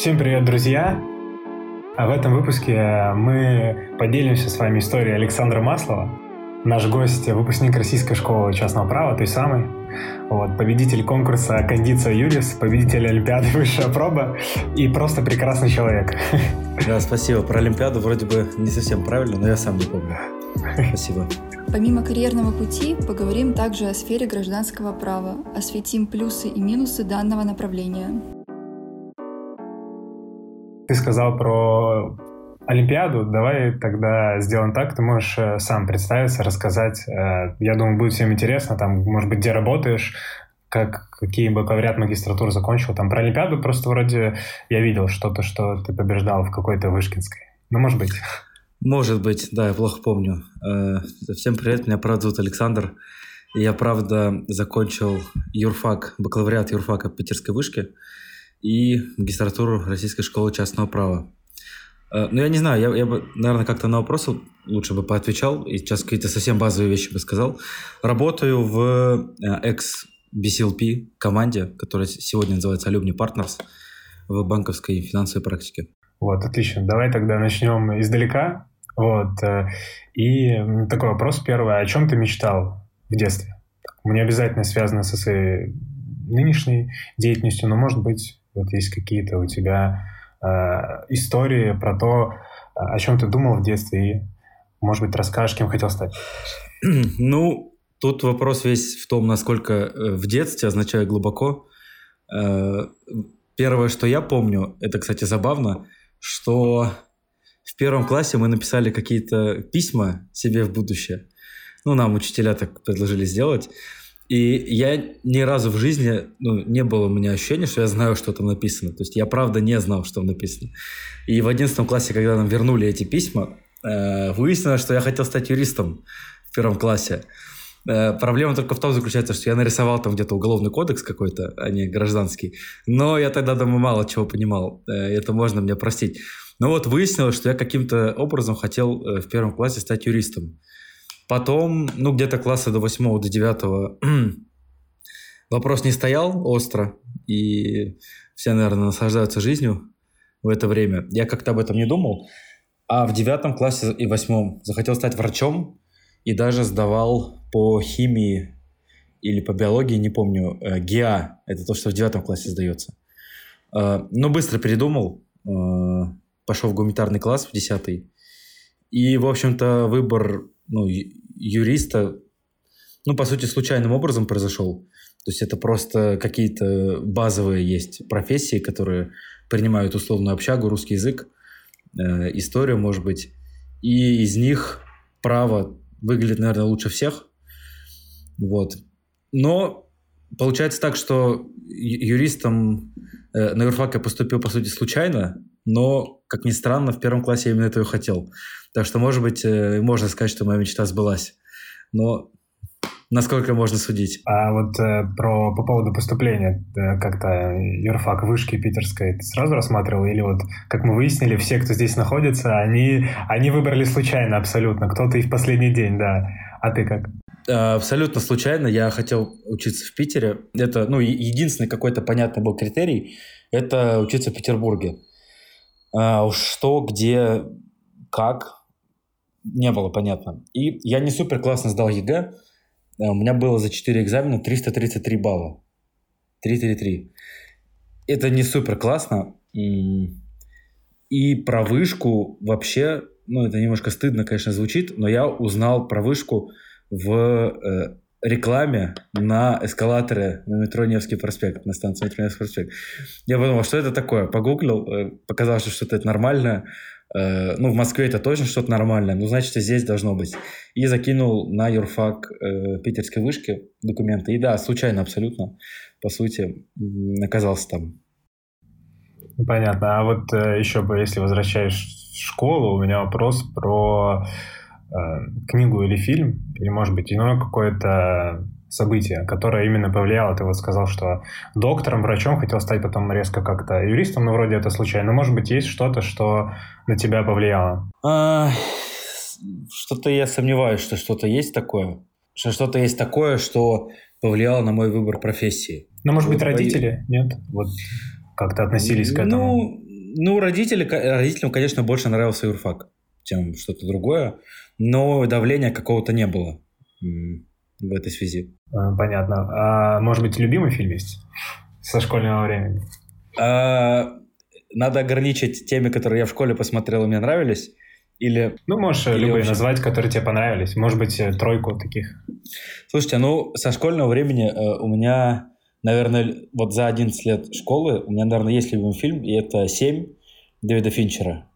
Всем привет, друзья! А в этом выпуске мы поделимся с вами историей Александра Маслова. Наш гость – выпускник Российской школы частного права, той самой. Вот, победитель конкурса «Кондиция Юрис», победитель Олимпиады «Высшая проба» и просто прекрасный человек. Да, спасибо. Про Олимпиаду вроде бы не совсем правильно, но я сам не помню. Спасибо. Помимо карьерного пути, поговорим также о сфере гражданского права, осветим плюсы и минусы данного направления. Ты сказал про Олимпиаду. Давай тогда сделаем так. Ты можешь э, сам представиться, рассказать. Э, я думаю, будет всем интересно. Там, может быть, где работаешь, как, какие бакалавриат, магистратуру закончил. Там про Олимпиаду просто вроде я видел что-то, что ты побеждал в какой-то Вышкинской. Ну, может быть. Может быть, да, я плохо помню. Э, всем привет, меня правда зовут Александр. Я, правда, закончил юрфак, бакалавриат юрфака Питерской вышки и магистратуру Российской школы частного права. Э, ну, я не знаю, я, я бы, наверное, как-то на вопросы лучше бы поотвечал, и сейчас какие-то совсем базовые вещи бы сказал. Работаю в экс-BCLP команде, которая сегодня называется Alumni Partners в банковской и финансовой практике. Вот, отлично. Давай тогда начнем издалека. Вот. Э, и такой вопрос первый. О чем ты мечтал в детстве? Не обязательно связано со своей нынешней деятельностью, но, может быть, вот есть какие-то у тебя э, истории про то, о чем ты думал в детстве, и, может быть, расскажешь, кем хотел стать? Ну, тут вопрос весь в том, насколько э, в детстве означает глубоко. Э, первое, что я помню, это, кстати, забавно, что в первом классе мы написали какие-то письма себе в будущее. Ну, нам учителя так предложили сделать. И я ни разу в жизни, ну, не было у меня ощущения, что я знаю, что там написано. То есть я правда не знал, что там написано. И в 11 классе, когда нам вернули эти письма, э, выяснилось, что я хотел стать юристом в первом классе. Э, проблема только в том заключается, что я нарисовал там где-то уголовный кодекс какой-то, а не гражданский. Но я тогда дома мало чего понимал. Э, это можно мне простить. Но вот выяснилось, что я каким-то образом хотел э, в первом классе стать юристом. Потом, ну, где-то класса до восьмого, до девятого вопрос не стоял остро, и все, наверное, наслаждаются жизнью в это время. Я как-то об этом не думал. А в девятом классе и восьмом захотел стать врачом и даже сдавал по химии или по биологии, не помню, э, ГИА. Это то, что в девятом классе сдается. Э, но быстро передумал, э, пошел в гуманитарный класс в десятый. И, в общем-то, выбор ну, юриста, ну, по сути, случайным образом произошел. То есть это просто какие-то базовые есть профессии, которые принимают условную общагу, русский язык, э, историю, может быть. И из них право выглядит, наверное, лучше всех. Вот. Но получается так, что юристом э, на юрфак я поступил, по сути, случайно, но, как ни странно, в первом классе я именно этого хотел. Так что, может быть, э, можно сказать, что моя мечта сбылась. Но насколько можно судить? А вот э, про, по поводу поступления, э, как-то юрфак вышки питерской ты сразу рассматривал? Или вот, как мы выяснили, все, кто здесь находится, они, они выбрали случайно абсолютно. Кто-то и в последний день, да. А ты как? А, абсолютно случайно. Я хотел учиться в Питере. Это, ну, единственный какой-то понятный был критерий – это учиться в Петербурге. А, что, где, как, не было понятно. И я не супер классно сдал ЕГЭ. Э, у меня было за 4 экзамена 333 балла. 333. Это не супер классно. И про вышку вообще, ну, это немножко стыдно, конечно, звучит, но я узнал про вышку в э, рекламе на эскалаторе на метро Невский проспект, на станции метро Невский проспект. Я подумал, что это такое? Погуглил, э, показалось, что это нормальное. Э, ну, в Москве это точно что-то нормальное, ну, значит, и здесь должно быть. И закинул на юрфак э, питерской вышки документы. И да, случайно абсолютно, по сути, оказался там. Понятно. А вот еще бы, если возвращаешь в школу, у меня вопрос про книгу или фильм, или, может быть, иное какое-то событие, которое именно повлияло. Ты вот сказал, что доктором, врачом хотел стать потом резко как-то юристом, но вроде это случайно. Но, может быть, есть что-то, что на тебя повлияло? А, что-то я сомневаюсь, что что-то есть такое. Что что-то есть такое, что повлияло на мой выбор профессии. Ну, может быть, родители? Нет? Вот как-то относились к этому? Ну, Ну, родители, родителям, конечно, больше нравился юрфак, чем что-то другое, но давления какого-то не было в этой связи. А, понятно. А может быть, любимый фильм есть со школьного времени? А, надо ограничить теми, которые я в школе посмотрел и мне нравились. Или, ну, можешь или любые вообще... назвать, которые тебе понравились. Может быть, э, тройку таких. Слушайте, ну, со школьного времени э, у меня, наверное, вот за 11 лет школы у меня, наверное, есть любимый фильм, и это «Семь» Дэвида Финчера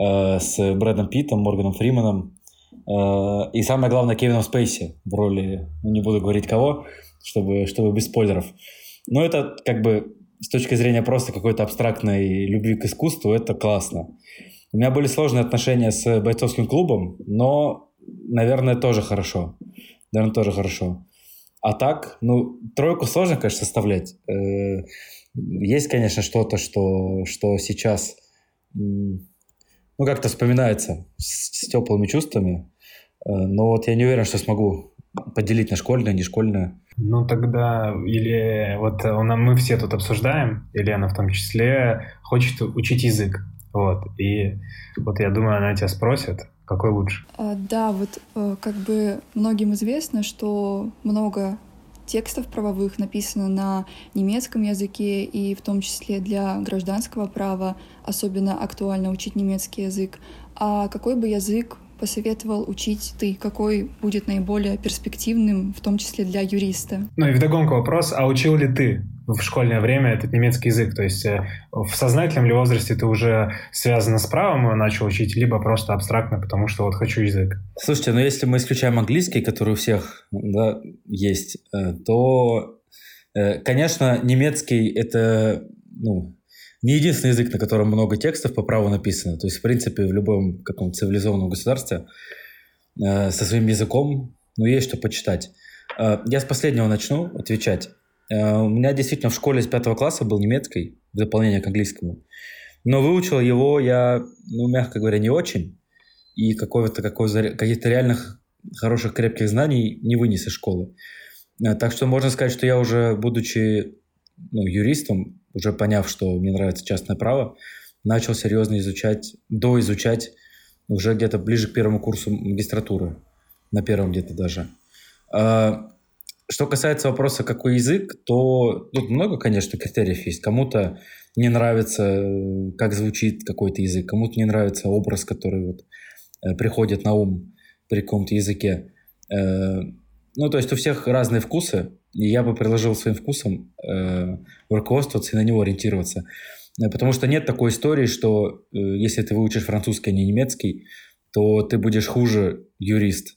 э, с Брэдом Питтом, Морганом Фриманом и, самое главное, Кевином Спейси в роли, ну, не буду говорить кого, чтобы, чтобы без спойлеров. Но это как бы с точки зрения просто какой-то абстрактной любви к искусству, это классно. У меня были сложные отношения с бойцовским клубом, но, наверное, тоже хорошо. Наверное, тоже хорошо. А так, ну, тройку сложно, конечно, составлять. Э, есть, конечно, что-то, что, что сейчас, ну, как-то вспоминается с, с теплыми чувствами. Э, но вот я не уверен, что смогу поделить на школьное, не школьное. Ну тогда, или вот мы все тут обсуждаем, Елена в том числе, хочет учить язык. Вот, и вот я думаю, она тебя спросит, какой лучше. А, да, вот э, как бы многим известно, что много текстов правовых написано на немецком языке, и в том числе для гражданского права особенно актуально учить немецкий язык. А какой бы язык посоветовал учить ты? Какой будет наиболее перспективным, в том числе для юриста? Ну и вдогонку вопрос, а учил ли ты в школьное время этот немецкий язык? То есть э, в сознательном ли возрасте ты уже связано с правом его начал учить, либо просто абстрактно, потому что вот хочу язык? Слушайте, ну если мы исключаем английский, который у всех да, есть, э, то, э, конечно, немецкий — это ну, не единственный язык, на котором много текстов по праву написано. То есть, в принципе, в любом каком цивилизованном государстве э, со своим языком, ну, есть что почитать. Э, я с последнего начну отвечать. Э, у меня действительно в школе с пятого класса был немецкий, в дополнение к английскому. Но выучил его я, ну, мягко говоря, не очень. И какого-то, каких-то реальных хороших крепких знаний не вынес из школы. Э, так что можно сказать, что я уже, будучи ну, юристом, уже поняв, что мне нравится частное право, начал серьезно изучать, доизучать уже где-то ближе к первому курсу магистратуры, на первом где-то даже. А, что касается вопроса, какой язык, то тут много, конечно, критериев есть. Кому-то не нравится, как звучит какой-то язык, кому-то не нравится образ, который вот э, приходит на ум при каком-то языке. Э, ну, то есть у всех разные вкусы, и я бы предложил своим вкусом э, руководствоваться и на него ориентироваться. Э, потому что нет такой истории, что э, если ты выучишь французский, а не немецкий, то ты будешь хуже юрист.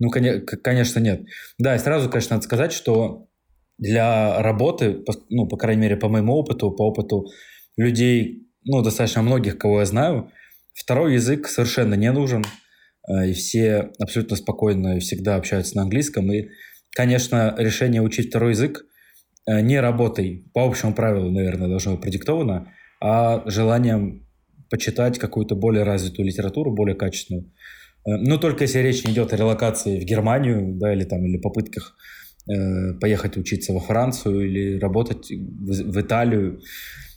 Ну, конечно, нет. Да, и сразу, конечно, надо сказать, что для работы, ну, по крайней мере, по моему опыту, по опыту людей, ну, достаточно многих, кого я знаю, второй язык совершенно не нужен, э, и все абсолютно спокойно и всегда общаются на английском, и Конечно, решение учить второй язык э, не работой, по общему правилу, наверное, должно быть продиктовано, а желанием почитать какую-то более развитую литературу, более качественную. Э, ну, только если речь не идет о релокации в Германию, да, или там, или попытках э, поехать учиться во Францию или работать в, в Италию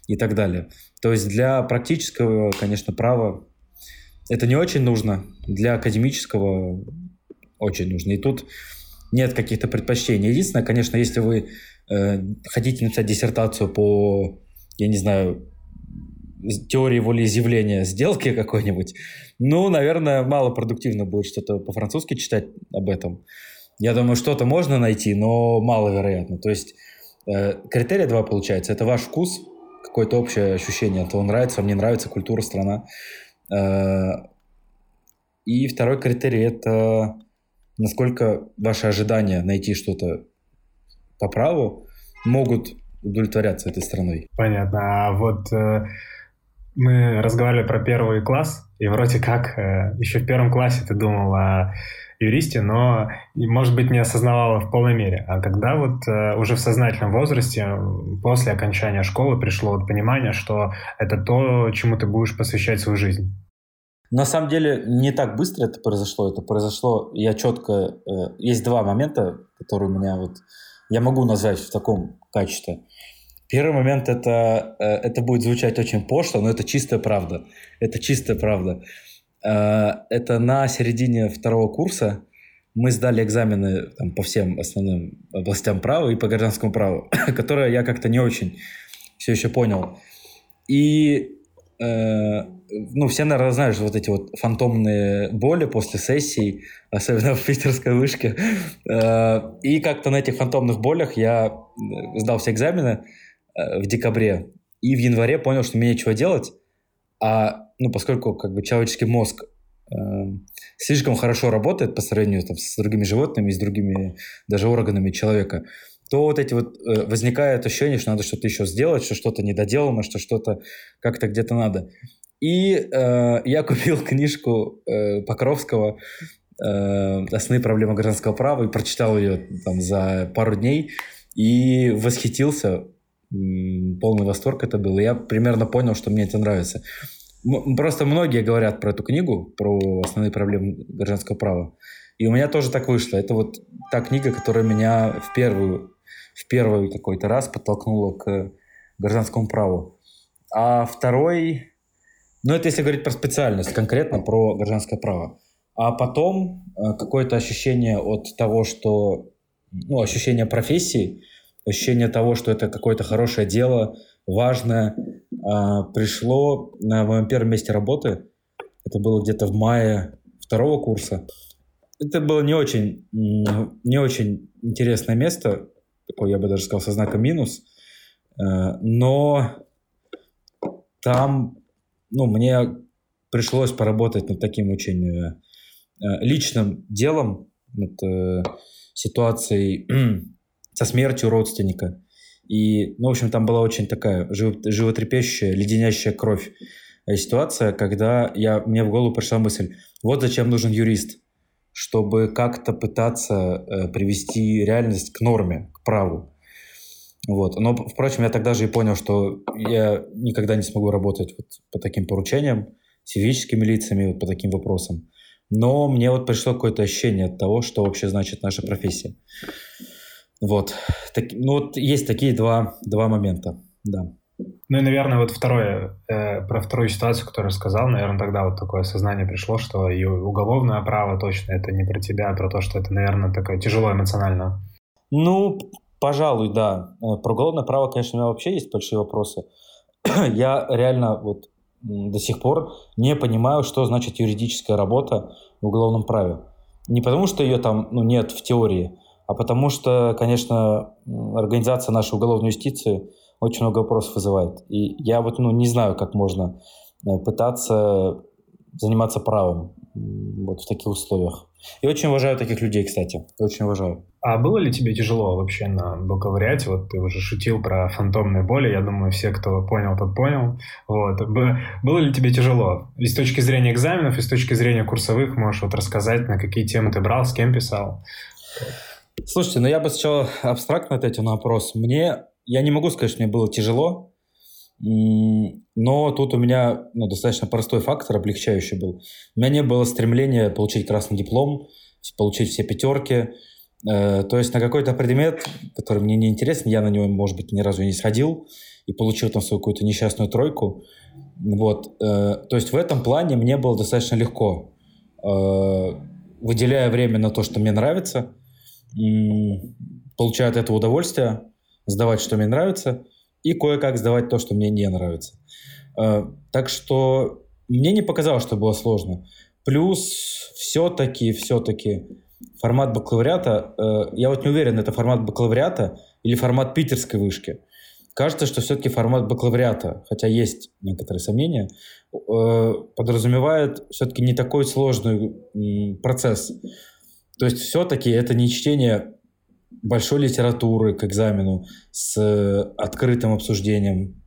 и так далее. То есть для практического, конечно, права это не очень нужно, для академического очень нужно. И тут нет каких-то предпочтений. Единственное, конечно, если вы э, хотите написать диссертацию по, я не знаю, теории волеизъявления сделки какой-нибудь, ну, наверное, мало продуктивно будет что-то по-французски читать об этом. Я думаю, что-то можно найти, но маловероятно. То есть э, критерия два получается. Это ваш вкус, какое-то общее ощущение, то нравится, вам не нравится культура, страна. Э, и второй критерий – это насколько ваши ожидания найти что-то по праву могут удовлетворяться этой страной. Понятно. А вот э, мы разговаривали про первый класс, и вроде как э, еще в первом классе ты думал о юристе, но, может быть, не осознавала в полной мере. А когда вот э, уже в сознательном возрасте, после окончания школы, пришло вот понимание, что это то, чему ты будешь посвящать свою жизнь? На самом деле не так быстро это произошло. Это произошло, я четко... Э, есть два момента, которые у меня вот... Я могу назвать в таком качестве. Первый момент это, э, это будет звучать очень пошло, но это чистая правда. Это чистая правда. Э, это на середине второго курса мы сдали экзамены там, по всем основным областям права и по гражданскому праву, которые я как-то не очень все еще понял. И э, ну, все, наверное, знают, вот эти вот фантомные боли после сессий, особенно в питерской вышке. Э, и как-то на этих фантомных болях я э, сдал все экзамены э, в декабре. И в январе понял, что мне нечего делать. А, ну, поскольку как бы человеческий мозг слишком хорошо работает по сравнению там, с другими животными, с другими даже органами человека, то вот эти вот э, возникает ощущение, что надо что-то еще сделать, что что-то недоделано, что что-то как-то где-то надо. И э, я купил книжку э, Покровского э, «Основные проблемы гражданского права» и прочитал ее там за пару дней и восхитился. Полный восторг это был. Я примерно понял, что мне это нравится. Просто многие говорят про эту книгу, про основные проблемы гражданского права. И у меня тоже так вышло. Это вот та книга, которая меня в первую, в первый какой-то раз подтолкнула к гражданскому праву. А второй, ну, это если говорить про специальность, конкретно про гражданское право. А потом э, какое-то ощущение от того, что... Ну, ощущение профессии, ощущение того, что это какое-то хорошее дело, важное, а, пришло на моем первом месте работы. Это было где-то в мае второго курса. Это было не очень, не очень интересное место, такое, я бы даже сказал, со знаком минус. Э, но там ну, мне пришлось поработать над таким очень э, э, личным делом, над э, ситуацией со смертью родственника. И, ну, в общем, там была очень такая животрепещущая, леденящая кровь ситуация, когда я, мне в голову пришла мысль, вот зачем нужен юрист, чтобы как-то пытаться э, привести реальность к норме, к праву. Вот. Но, впрочем, я тогда же и понял, что я никогда не смогу работать вот по таким поручениям, с физическими лицами, вот по таким вопросам. Но мне вот пришло какое-то ощущение от того, что вообще значит наша профессия. Вот. Так, ну вот есть такие два, два момента, да. Ну и, наверное, вот второе, э, про вторую ситуацию, которую сказал, наверное, тогда вот такое сознание пришло, что и уголовное право точно это не про тебя, а про то, что это, наверное, такое тяжело эмоционально. Ну, Пожалуй, да. Э, про уголовное право, конечно, у меня вообще есть большие вопросы. Я реально вот до сих пор не понимаю, что значит юридическая работа в уголовном праве. Не потому, что ее там ну, нет в теории, а потому что, конечно, организация нашей уголовной юстиции очень много вопросов вызывает. И я вот ну, не знаю, как можно э, пытаться заниматься правом вот в таких условиях. И очень уважаю таких людей, кстати. Очень уважаю. А было ли тебе тяжело вообще на бакалавриате? Вот ты уже шутил про фантомные боли. Я думаю, все, кто понял, тот понял. Вот. Было ли тебе тяжело? И с точки зрения экзаменов, и с точки зрения курсовых можешь вот рассказать, на какие темы ты брал, с кем писал? Слушайте, ну я бы сначала абстрактно ответил на вопрос. Мне, я не могу сказать, что мне было тяжело. Но тут у меня ну, достаточно простой фактор, облегчающий был. У меня не было стремления получить красный диплом, получить все пятерки. Э, то есть на какой-то предмет, который мне не интересен, я на него, может быть, ни разу не сходил и получил там свою какую-то несчастную тройку. Вот. Э, то есть в этом плане мне было достаточно легко. Э, выделяя время на то, что мне нравится, получая от этого удовольствие, сдавать, что мне нравится – и кое-как сдавать то, что мне не нравится. Так что мне не показалось, что было сложно. Плюс все-таки, все-таки формат бакалавриата, э, я вот не уверен, это формат бакалавриата или формат питерской вышки. Кажется, что все-таки формат бакалавриата, хотя есть некоторые сомнения, э, подразумевает все-таки не такой сложный процесс. То есть все-таки это не чтение большой литературы к экзамену с э, открытым обсуждением,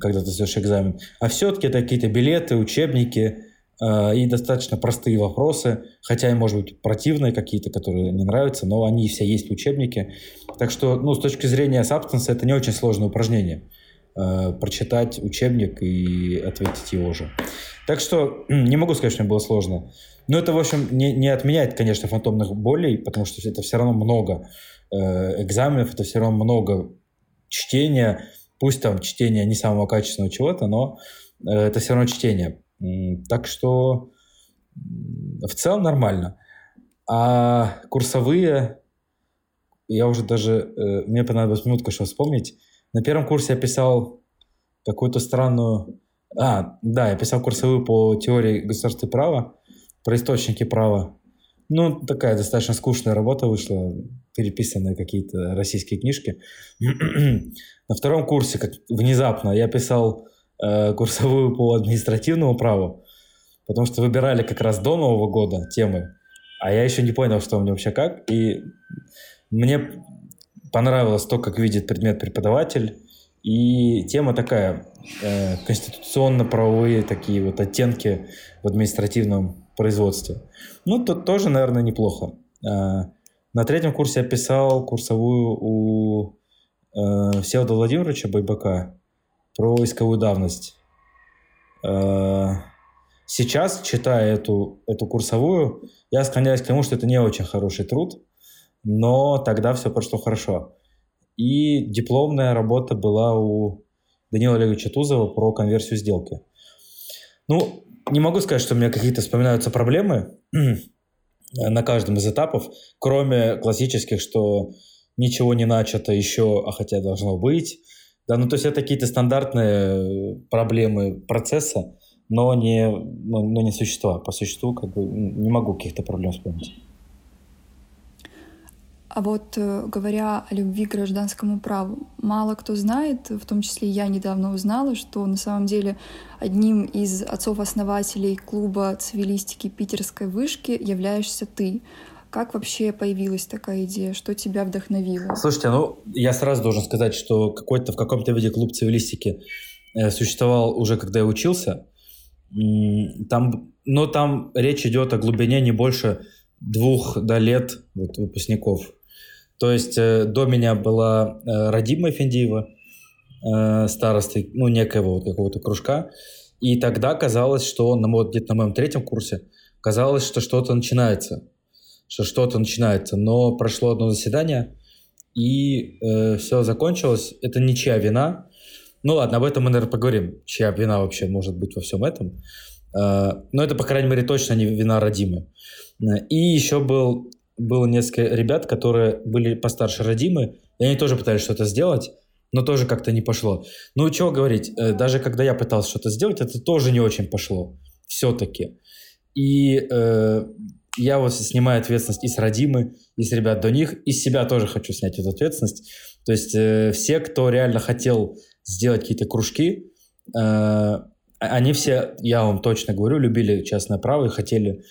когда ты сдаешь экзамен. А все-таки это какие-то билеты, учебники э, и достаточно простые вопросы, хотя и, может быть, противные какие-то, которые не нравятся, но они все есть в учебнике. Так что, ну, с точки зрения substance, это не очень сложное упражнение. Э, прочитать учебник и ответить его же. Так что не могу сказать, что мне было сложно. Но это, в общем, не, не отменяет, конечно, фантомных болей, потому что это все равно много э, экзаменов, это все равно много чтение, пусть там чтение не самого качественного чего-то, но э, это все равно чтение. Так что в целом нормально. А курсовые, я уже даже, э, мне понадобилась минутка, чтобы вспомнить. На первом курсе я писал какую-то странную... А, да, я писал курсовую по теории государственного права, про источники права. Ну, такая достаточно скучная работа вышла, переписанные какие-то российские книжки. На втором курсе, как внезапно, я писал э, курсовую по административному праву, потому что выбирали как раз до Нового года темы, а я еще не понял, что у меня вообще как, и мне понравилось то, как видит предмет преподаватель, и тема такая, э, конституционно-правовые такие вот оттенки в административном производстве. Ну, тут тоже, наверное, неплохо. Э, на третьем курсе я писал курсовую у э, Всеволода Владимировича Байбака про исковую давность. Э, сейчас, читая эту, эту курсовую, я склоняюсь к тому, что это не очень хороший труд, но тогда все прошло хорошо. И дипломная работа была у Данила Олеговича Тузова про конверсию сделки. Ну, не могу сказать, что у меня какие-то вспоминаются проблемы на каждом из этапов, кроме классических, что ничего не начато еще, а хотя должно быть. Да, ну то есть это какие-то стандартные проблемы процесса, но не, но, но не существа. По существу как бы не могу каких-то проблем вспомнить. А вот э, говоря о любви к гражданскому праву, мало кто знает, в том числе я недавно узнала, что на самом деле одним из отцов-основателей клуба цивилистики питерской вышки являешься ты. Как вообще появилась такая идея? Что тебя вдохновило? Слушайте, ну я сразу должен сказать, что какой-то в каком-то виде клуб цивилистики э, существовал уже когда я учился. Там, но там речь идет о глубине не больше двух до лет вот, выпускников. То есть э, до меня была э, Радима Финдиева, э, старостой, ну, некоего вот какого-то кружка. И тогда казалось, что на, вот, где-то на моем третьем курсе казалось, что что-то начинается. Что что-то начинается. Но прошло одно заседание, и э, все закончилось. Это ничья вина. Ну ладно, об этом мы, наверное, поговорим. Чья вина вообще может быть во всем этом. Э, но это, по крайней мере, точно не вина Радимы. И еще был было несколько ребят, которые были постарше родимы, и они тоже пытались что-то сделать, но тоже как-то не пошло. Ну, чего говорить, э, даже когда я пытался что-то сделать, это тоже не очень пошло. Все-таки. И э, я вот снимаю ответственность и с родимы, и с ребят до них, и с себя тоже хочу снять эту ответственность. То есть э, все, кто реально хотел сделать какие-то кружки, э, они все, я вам точно говорю, любили частное право и хотели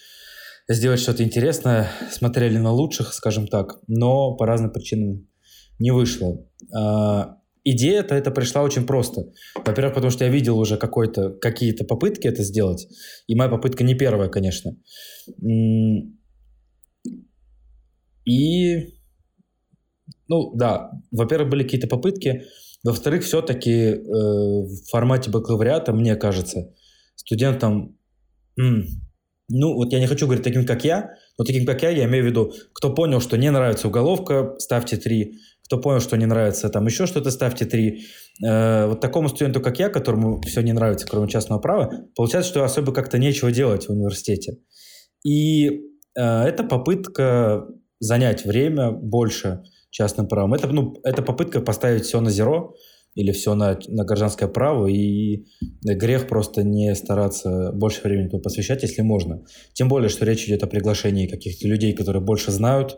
сделать что-то интересное, смотрели на лучших, скажем так, но по разным причинам не вышло. А, идея-то это пришла очень просто. Во-первых, потому что я видел уже какой-то, какие-то попытки это сделать, и моя попытка не первая, конечно. И, ну да, во-первых, были какие-то попытки, во-вторых, все-таки э, в формате бакалавриата, мне кажется, студентам ну, вот я не хочу говорить таким, как я, но таким, как я, я имею в виду, кто понял, что не нравится уголовка, ставьте 3, кто понял, что не нравится там еще что-то, ставьте 3. Э, вот такому студенту, как я, которому все не нравится, кроме частного права, получается, что особо как-то нечего делать в университете. И э, это попытка занять время больше частным правом. Это, ну, это попытка поставить все на зеро, или все на, на гражданское право, и грех просто не стараться больше времени посвящать, если можно. Тем более, что речь идет о приглашении каких-то людей, которые больше знают,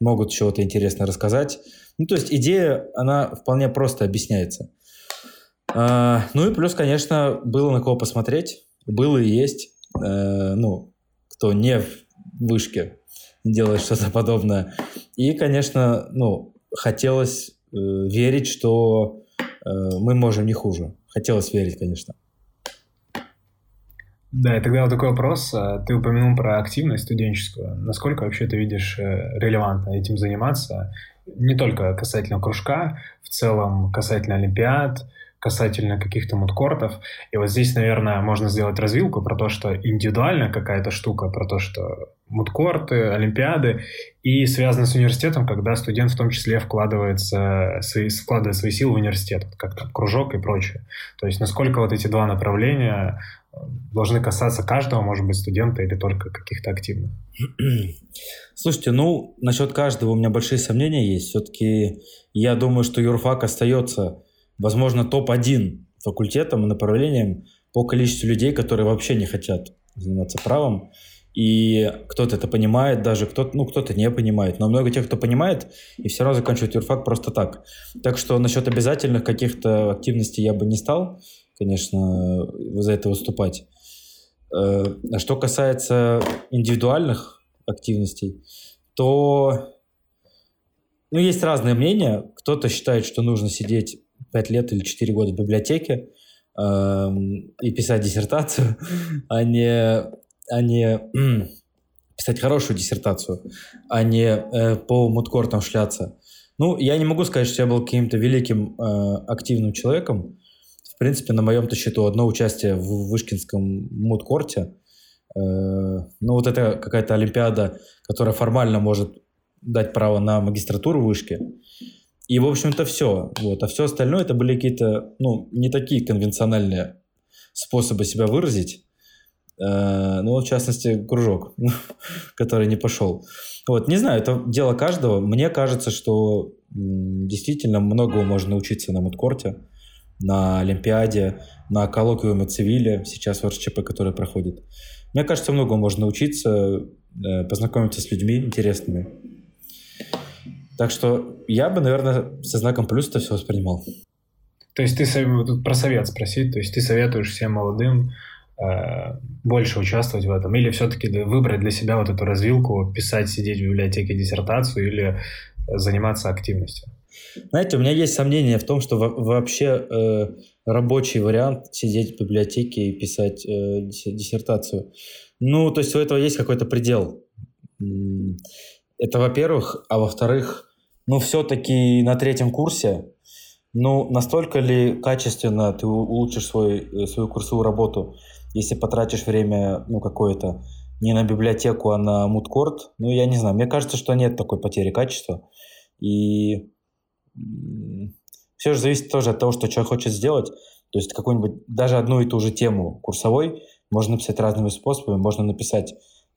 могут чего-то интересное рассказать. Ну, то есть идея, она вполне просто объясняется. А, ну и плюс, конечно, было на кого посмотреть, было и есть. А, ну, кто не в вышке делает что-то подобное. И, конечно, ну, хотелось э, верить, что Э, мы можем не хуже. Хотелось верить, конечно. Да, и тогда вот такой вопрос. Э, ты упомянул про активность студенческую. Насколько вообще ты видишь э, релевантно этим заниматься? Не только касательно кружка, в целом касательно олимпиад, касательно каких-то мудкортов. И вот здесь, наверное, можно сделать развилку про то, что индивидуальная какая-то штука, про то, что мудкорты, олимпиады, и связано с университетом, когда студент в том числе вкладывается, свои, вкладывает свои силы в университет, как там кружок и прочее. То есть насколько вот эти два направления должны касаться каждого, может быть, студента или только каких-то активных? Слушайте, ну, насчет каждого у меня большие сомнения есть. Все-таки я думаю, что юрфак остается, возможно, топ-1 факультетом и направлением по количеству людей, которые вообще не хотят заниматься правом. И кто-то это понимает, даже кто-то, ну, кто-то не понимает. Но много тех, кто понимает, и все равно заканчивают юрфак просто так. Так что насчет обязательных каких-то активностей я бы не стал конечно, за это выступать. Э, а что касается индивидуальных активностей, то ну, есть разные мнения. Кто-то считает, что нужно сидеть 5 лет или 4 года в библиотеке э, и писать диссертацию, а не, а не писать хорошую диссертацию, а не э, по мудкортам шляться. Ну, я не могу сказать, что я был каким-то великим э, активным человеком, принципе, на моем-то счету одно участие в Вышкинском мудкорте. Э, ну, вот это какая-то олимпиада, которая формально может дать право на магистратуру в Вышке. И, в общем-то, все. Вот. А все остальное это были какие-то, ну, не такие конвенциональные способы себя выразить. Э, ну, в частности, кружок, который не пошел. Вот, не знаю, это дело каждого. Мне кажется, что действительно многого можно научиться на мудкорте на Олимпиаде, на коллоквиуме цивиле, сейчас в РСЧП, который проходит. Мне кажется, много можно научиться, э, познакомиться с людьми интересными. Так что я бы, наверное, со знаком плюс это все воспринимал. То есть ты тут про совет спросить, то есть ты советуешь всем молодым э, больше участвовать в этом, или все-таки выбрать для себя вот эту развилку, писать, сидеть в библиотеке диссертацию или заниматься активностью? Знаете, у меня есть сомнение в том, что вообще э, рабочий вариант сидеть в библиотеке и писать э, диссертацию. Ну, то есть у этого есть какой-то предел. Это во-первых. А во-вторых, ну, все-таки на третьем курсе, ну, настолько ли качественно ты улучшишь свой, э, свою курсовую работу, если потратишь время, ну, какое-то, не на библиотеку, а на мудкорт? Ну, я не знаю. Мне кажется, что нет такой потери качества. И все же зависит тоже от того, что человек хочет сделать. То есть какую-нибудь, даже одну и ту же тему курсовой можно написать разными способами. Можно написать э,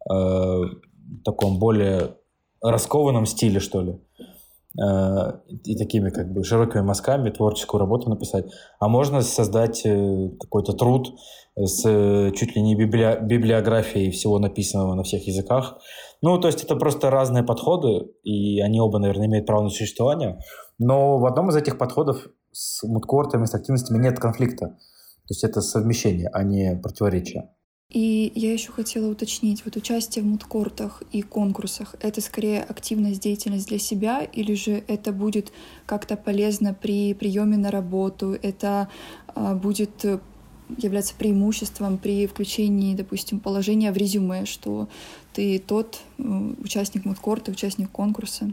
в таком более раскованном стиле, что ли. Э, и такими как бы широкими мазками творческую работу написать. А можно создать э, какой-то труд с э, чуть ли не библи... библиографией всего написанного на всех языках. Ну, то есть это просто разные подходы, и они оба, наверное, имеют право на существование. Но в одном из этих подходов с мудкортами, с активностями нет конфликта. То есть это совмещение, а не противоречие. И я еще хотела уточнить, вот участие в мудкортах и конкурсах — это скорее активность, деятельность для себя, или же это будет как-то полезно при приеме на работу, это а, будет являться преимуществом при включении, допустим, положения в резюме, что ты тот участник мудкорта, участник конкурса.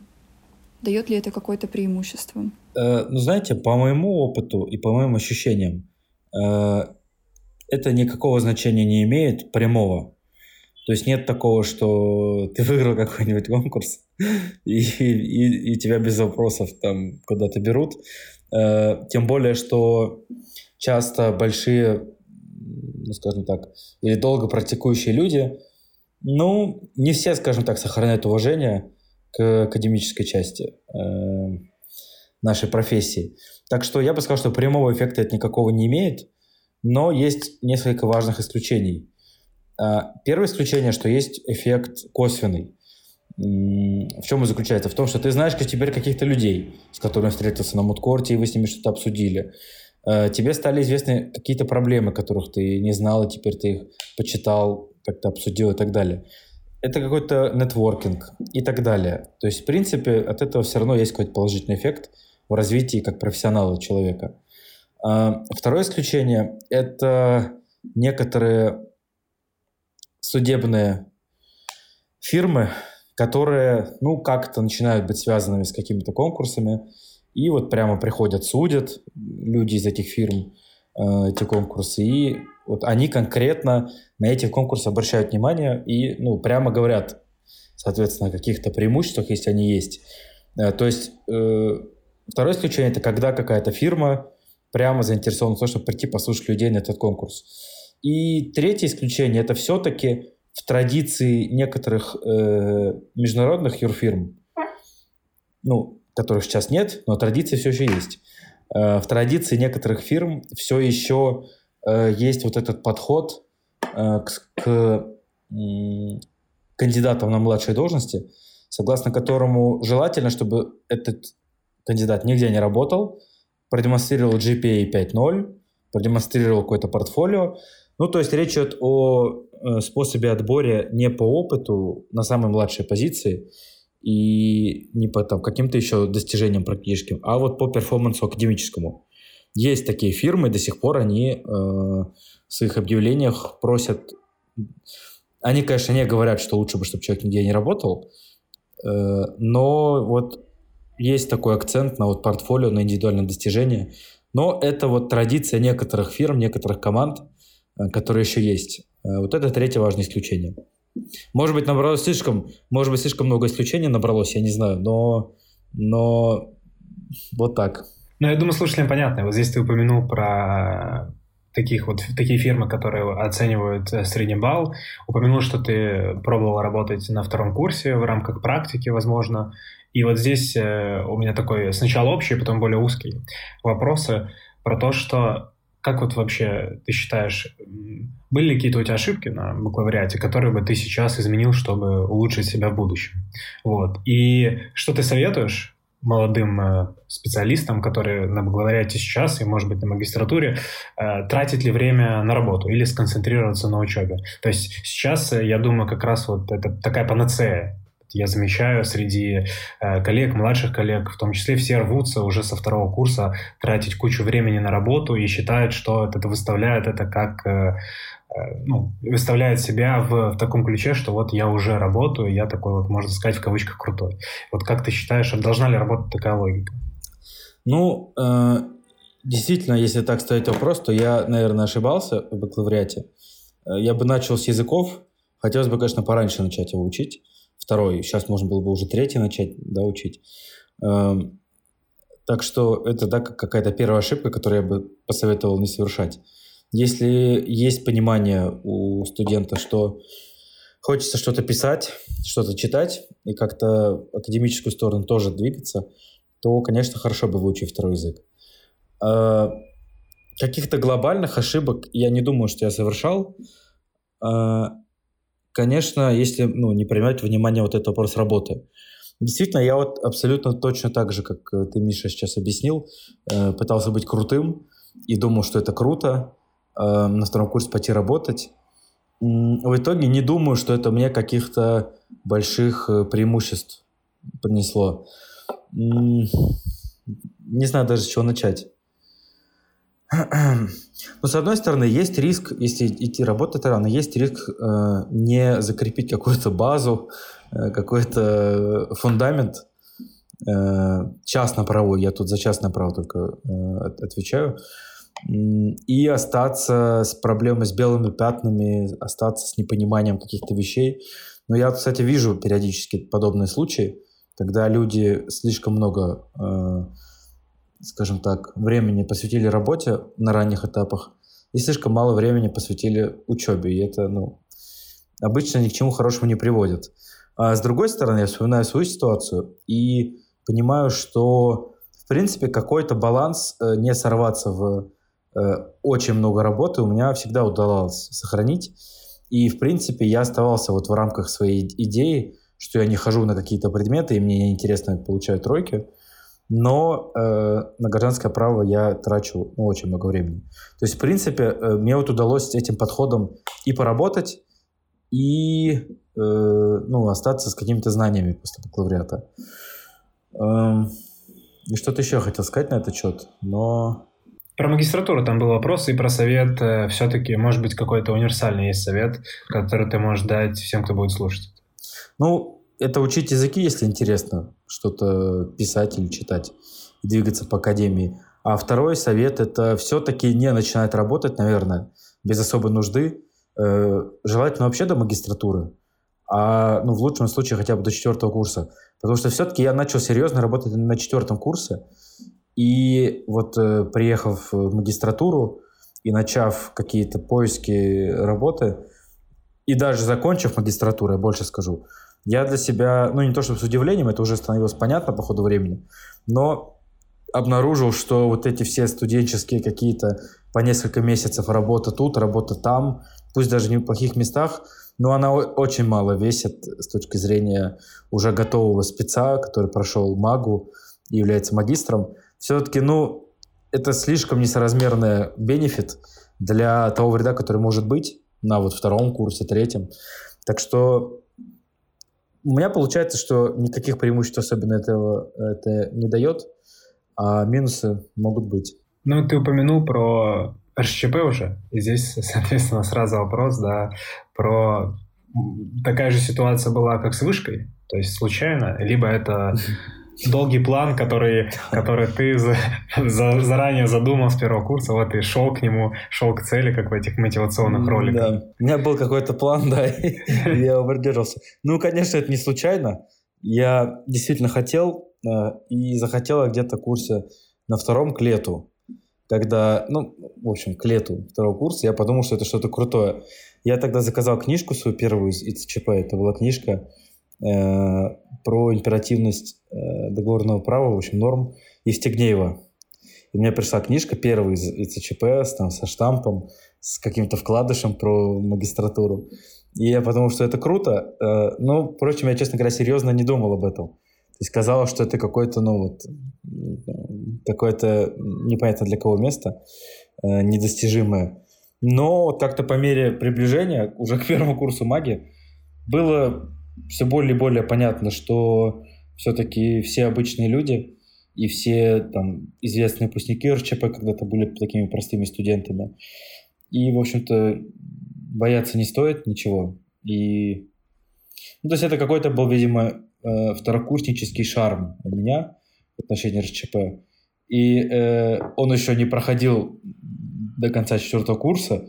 Дает ли это какое-то преимущество? Э, ну, знаете, по моему опыту и по моим ощущениям, э, это никакого значения не имеет прямого. То есть нет такого, что ты выиграл какой-нибудь конкурс, и, и, и тебя без вопросов там куда-то берут. Э, тем более, что часто большие, ну, скажем так, или долго практикующие люди, ну, не все, скажем так, сохраняют уважение к академической части э, нашей профессии. Так что я бы сказал, что прямого эффекта это никакого не имеет, но есть несколько важных исключений. Э, первое исключение, что есть эффект косвенный. В чем он заключается? В том, что ты знаешь теперь каких-то людей, с которыми встретился на мудкорте, и вы с ними что-то обсудили. Э, тебе стали известны какие-то проблемы, которых ты не знал, и теперь ты их почитал, как-то обсудил и так далее это какой-то нетворкинг и так далее. То есть, в принципе, от этого все равно есть какой-то положительный эффект в развитии как профессионала человека. А, второе исключение – это некоторые судебные фирмы, которые, ну, как-то начинают быть связанными с какими-то конкурсами И вот прямо приходят, судят люди из этих фирм э, эти конкурсы, и вот они конкретно на эти конкурсы обращают внимание и ну, прямо говорят, соответственно, о каких-то преимуществах, если они есть. Э, то есть э, второе исключение – это когда какая-то фирма прямо заинтересована в том, чтобы прийти послушать людей на этот конкурс. И третье исключение – это все-таки в традиции некоторых э, международных юрфирм, ну, которых сейчас нет, но традиции все еще есть. Э, в традиции некоторых фирм все еще э, есть вот этот подход э, к, к э, кандидатам на младшие должности, согласно которому желательно, чтобы этот кандидат нигде не работал, продемонстрировал GPA 5.0, продемонстрировал какое-то портфолио. Ну, то есть речь идет о э, способе отбора не по опыту на самой младшей позиции и не по там, каким-то еще достижениям практическим, а вот по перформансу академическому. Есть такие фирмы, до сих пор они э, в своих объявлениях просят... Они, конечно, не говорят, что лучше бы, чтобы человек нигде не работал, э, но вот есть такой акцент на вот портфолио, на индивидуальное достижение. Но это вот традиция некоторых фирм, некоторых команд, э, которые еще есть. Э, вот это третье важное исключение. Может быть, набралось слишком, может быть, слишком много исключений набралось, я не знаю, но, но вот так. Ну, я думаю, слушателям понятно. Вот здесь ты упомянул про таких вот такие фирмы, которые оценивают э, средний балл. Упомянул, что ты пробовал работать на втором курсе в рамках практики, возможно. И вот здесь э, у меня такой сначала общий, потом более узкий вопросы про то, что как вот вообще ты считаешь, были ли какие-то у тебя ошибки на бакалавриате, которые бы ты сейчас изменил, чтобы улучшить себя в будущем? Вот. И что ты советуешь молодым э, специалистам, которые на бакалавриате сейчас и, может быть, на магистратуре, э, тратить ли время на работу или сконцентрироваться на учебе. То есть сейчас, э, я думаю, как раз вот это такая панацея. Я замечаю среди коллег, младших коллег, в том числе все рвутся уже со второго курса тратить кучу времени на работу и считают, что это выставляет это как Э, ну, выставляет себя в, в таком ключе, что вот я уже работаю, я такой вот, можно сказать, в кавычках крутой. Вот как ты считаешь, должна ли работать такая логика? Ну, э, действительно, если так ставить вопрос, то я, наверное, ошибался в бакалавриате. Э, я бы начал с языков. Хотелось бы, конечно, пораньше начать его учить. Второй. Сейчас можно было бы уже третий начать да, учить. Э, так что это да, какая-то первая ошибка, которую я бы посоветовал не совершать. Если есть понимание у студента, что хочется что-то писать, что-то читать и как-то академическую сторону тоже двигаться, то, конечно, хорошо бы выучить второй язык. А, каких-то глобальных ошибок я не думаю, что я совершал. Конечно, если ну, не принимать внимание вот этот вопрос работы. Действительно, я вот абсолютно точно так же, как ты, Миша, сейчас объяснил, э, пытался быть крутым и думал, что это круто, э, на втором курсе пойти работать. В итоге не думаю, что это мне каких-то больших э, преимуществ принесло. Не знаю даже с чего начать. Но с одной стороны, есть риск, если идти работать рано, есть риск э, не закрепить какую-то базу, э, какой-то фундамент э, частно-правовой. Я тут за частное право только э, отвечаю. И остаться с проблемой с белыми пятнами, остаться с непониманием каких-то вещей. Но я, кстати, вижу периодически подобные случаи, когда люди слишком много, э, скажем так, времени посвятили работе на ранних этапах и слишком мало времени посвятили учебе. И это, ну, обычно ни к чему хорошему не приводит. А с другой стороны, я вспоминаю свою ситуацию и понимаю, что, в принципе, какой-то баланс э, не сорваться в Э, очень много работы у меня всегда удавалось сохранить. И, в принципе, я оставался вот в рамках своей идеи, что я не хожу на какие-то предметы, и мне интересно получаю тройки. Но э, на гражданское право я трачу ну, очень много времени. То есть, в принципе, э, мне вот удалось этим подходом и поработать, и э, ну, остаться с какими-то знаниями после бакалавриата. Э, и что-то еще хотел сказать на этот счет, но про магистратуру там был вопрос и про совет. Э, Все-таки, может быть, какой-то универсальный есть совет, который ты можешь дать всем, кто будет слушать. Ну, это учить языки, если интересно, что-то писать или читать. и двигаться по академии. А второй совет – это все-таки не начинать работать, наверное, без особой нужды, э, желательно вообще до магистратуры, а ну, в лучшем случае хотя бы до четвертого курса. Потому что все-таки я начал серьезно работать на четвертом курсе, и вот э, приехав в магистратуру и начав какие-то поиски работы, и даже закончив магистратуру, я больше скажу, я для себя, ну не то чтобы с удивлением, это уже становилось понятно по ходу времени, но обнаружил, что вот эти все студенческие какие-то по несколько месяцев работа тут, работа там, пусть даже не в плохих местах, но она очень мало весит с точки зрения уже готового спеца, который прошел магу и является магистром. Все-таки, ну, это слишком несоразмерный бенефит для того вреда, который может быть на вот втором курсе, третьем. Так что у меня получается, что никаких преимуществ особенно этого это не дает а минусы могут быть. Ну, ты упомянул про РШЧП уже, и здесь, соответственно, сразу вопрос, да, про такая же ситуация была, как с вышкой, то есть случайно, либо это долгий план, который, который ты за, за, заранее задумал с первого курса, вот и шел к нему, шел к цели, как в этих мотивационных роликах. Да, у меня был какой-то план, да, и я его придерживался. Ну, конечно, это не случайно. Я действительно хотел Э, и захотела где-то курсе на втором к лету, когда, ну, в общем, к лету второго курса, я подумал, что это что-то крутое. Я тогда заказал книжку свою первую из ИЦЧП, это была книжка про императивность э, договорного права, в общем, норм Евстигнеева. И мне пришла книжка первая из ИЦЧП там, со штампом, с каким-то вкладышем про магистратуру. И я подумал, что это круто. Э, но, впрочем, я, честно говоря, серьезно не думал об этом и сказала, что это какое-то, ну вот, какое-то непонятно для кого место, э, недостижимое. Но как-то по мере приближения уже к первому курсу магии было все более и более понятно, что все-таки все обычные люди и все там известные выпускники РЧП когда-то были такими простыми студентами. И, в общем-то, бояться не стоит ничего. И ну, то есть это какой-то был, видимо, э, второкурснический шарм у меня в отношении РЧП. И э, он еще не проходил до конца четвертого курса,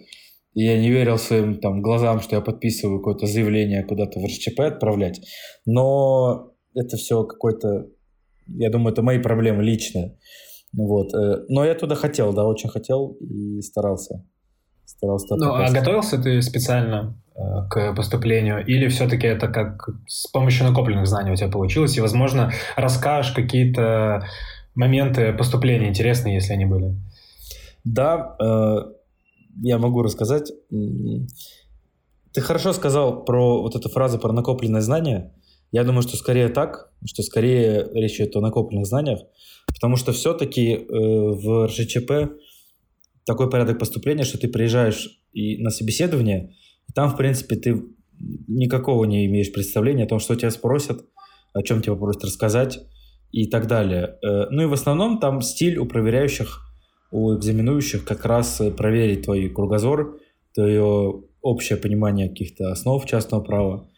и я не верил своим там, глазам, что я подписываю какое-то заявление куда-то в РЧП отправлять. Но это все какой-то, я думаю, это мои проблемы личные. Вот. Э, но я туда хотел, да, очень хотел и старался. Старался ну, а готовился ты специально Э, к поступлению, или все-таки это как с помощью накопленных знаний у тебя получилось, и, возможно, расскажешь какие-то моменты поступления интересные, если они были? Да, э, я могу рассказать. Ты хорошо сказал про вот эту фразу про накопленные знания. Я думаю, что скорее так, что скорее речь идет о накопленных знаниях, потому что все-таки э, в РЖЧП такой порядок поступления, что ты приезжаешь и на собеседование, там, в принципе, ты никакого не имеешь представления о том, что тебя спросят, о чем тебя просят рассказать и так далее. Э, ну и в основном там стиль у проверяющих, у экзаменующих как раз проверить твой кругозор, твое общее понимание каких-то основ частного права.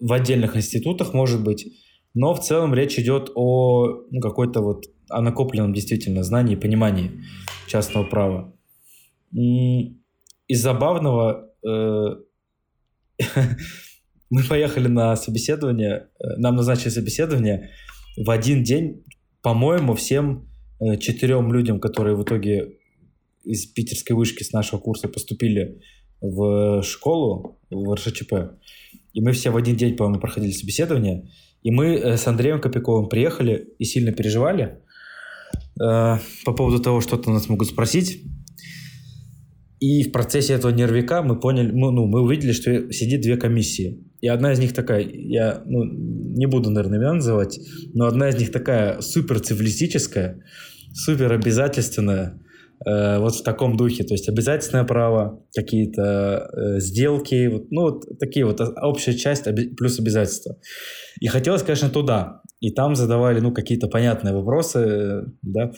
В отдельных институтах, может быть, но в целом речь идет о ну, какой-то вот о накопленном действительно знании и понимании частного права. Из забавного Э, мы поехали на собеседование, э, нам назначили собеседование в один день, по-моему, всем э, четырем людям, которые в итоге из питерской вышки с нашего курса поступили в школу, в РШЧП. И мы все в один день, по-моему, проходили собеседование. И мы с Андреем Копяковым приехали и сильно переживали э, по поводу того, что-то нас могут спросить. И в процессе этого нервика мы поняли, мы, ну, мы увидели, что сидит две комиссии. И одна из них такая, я ну, не буду, наверное, имена называть, но одна из них такая супер цивилистическая, супер обязательственная, э, вот в таком духе. То есть обязательное право, какие-то э, сделки, вот, ну вот такие вот общая часть плюс обязательства. И хотелось, конечно, туда. И там задавали, ну, какие-то понятные вопросы, э, да,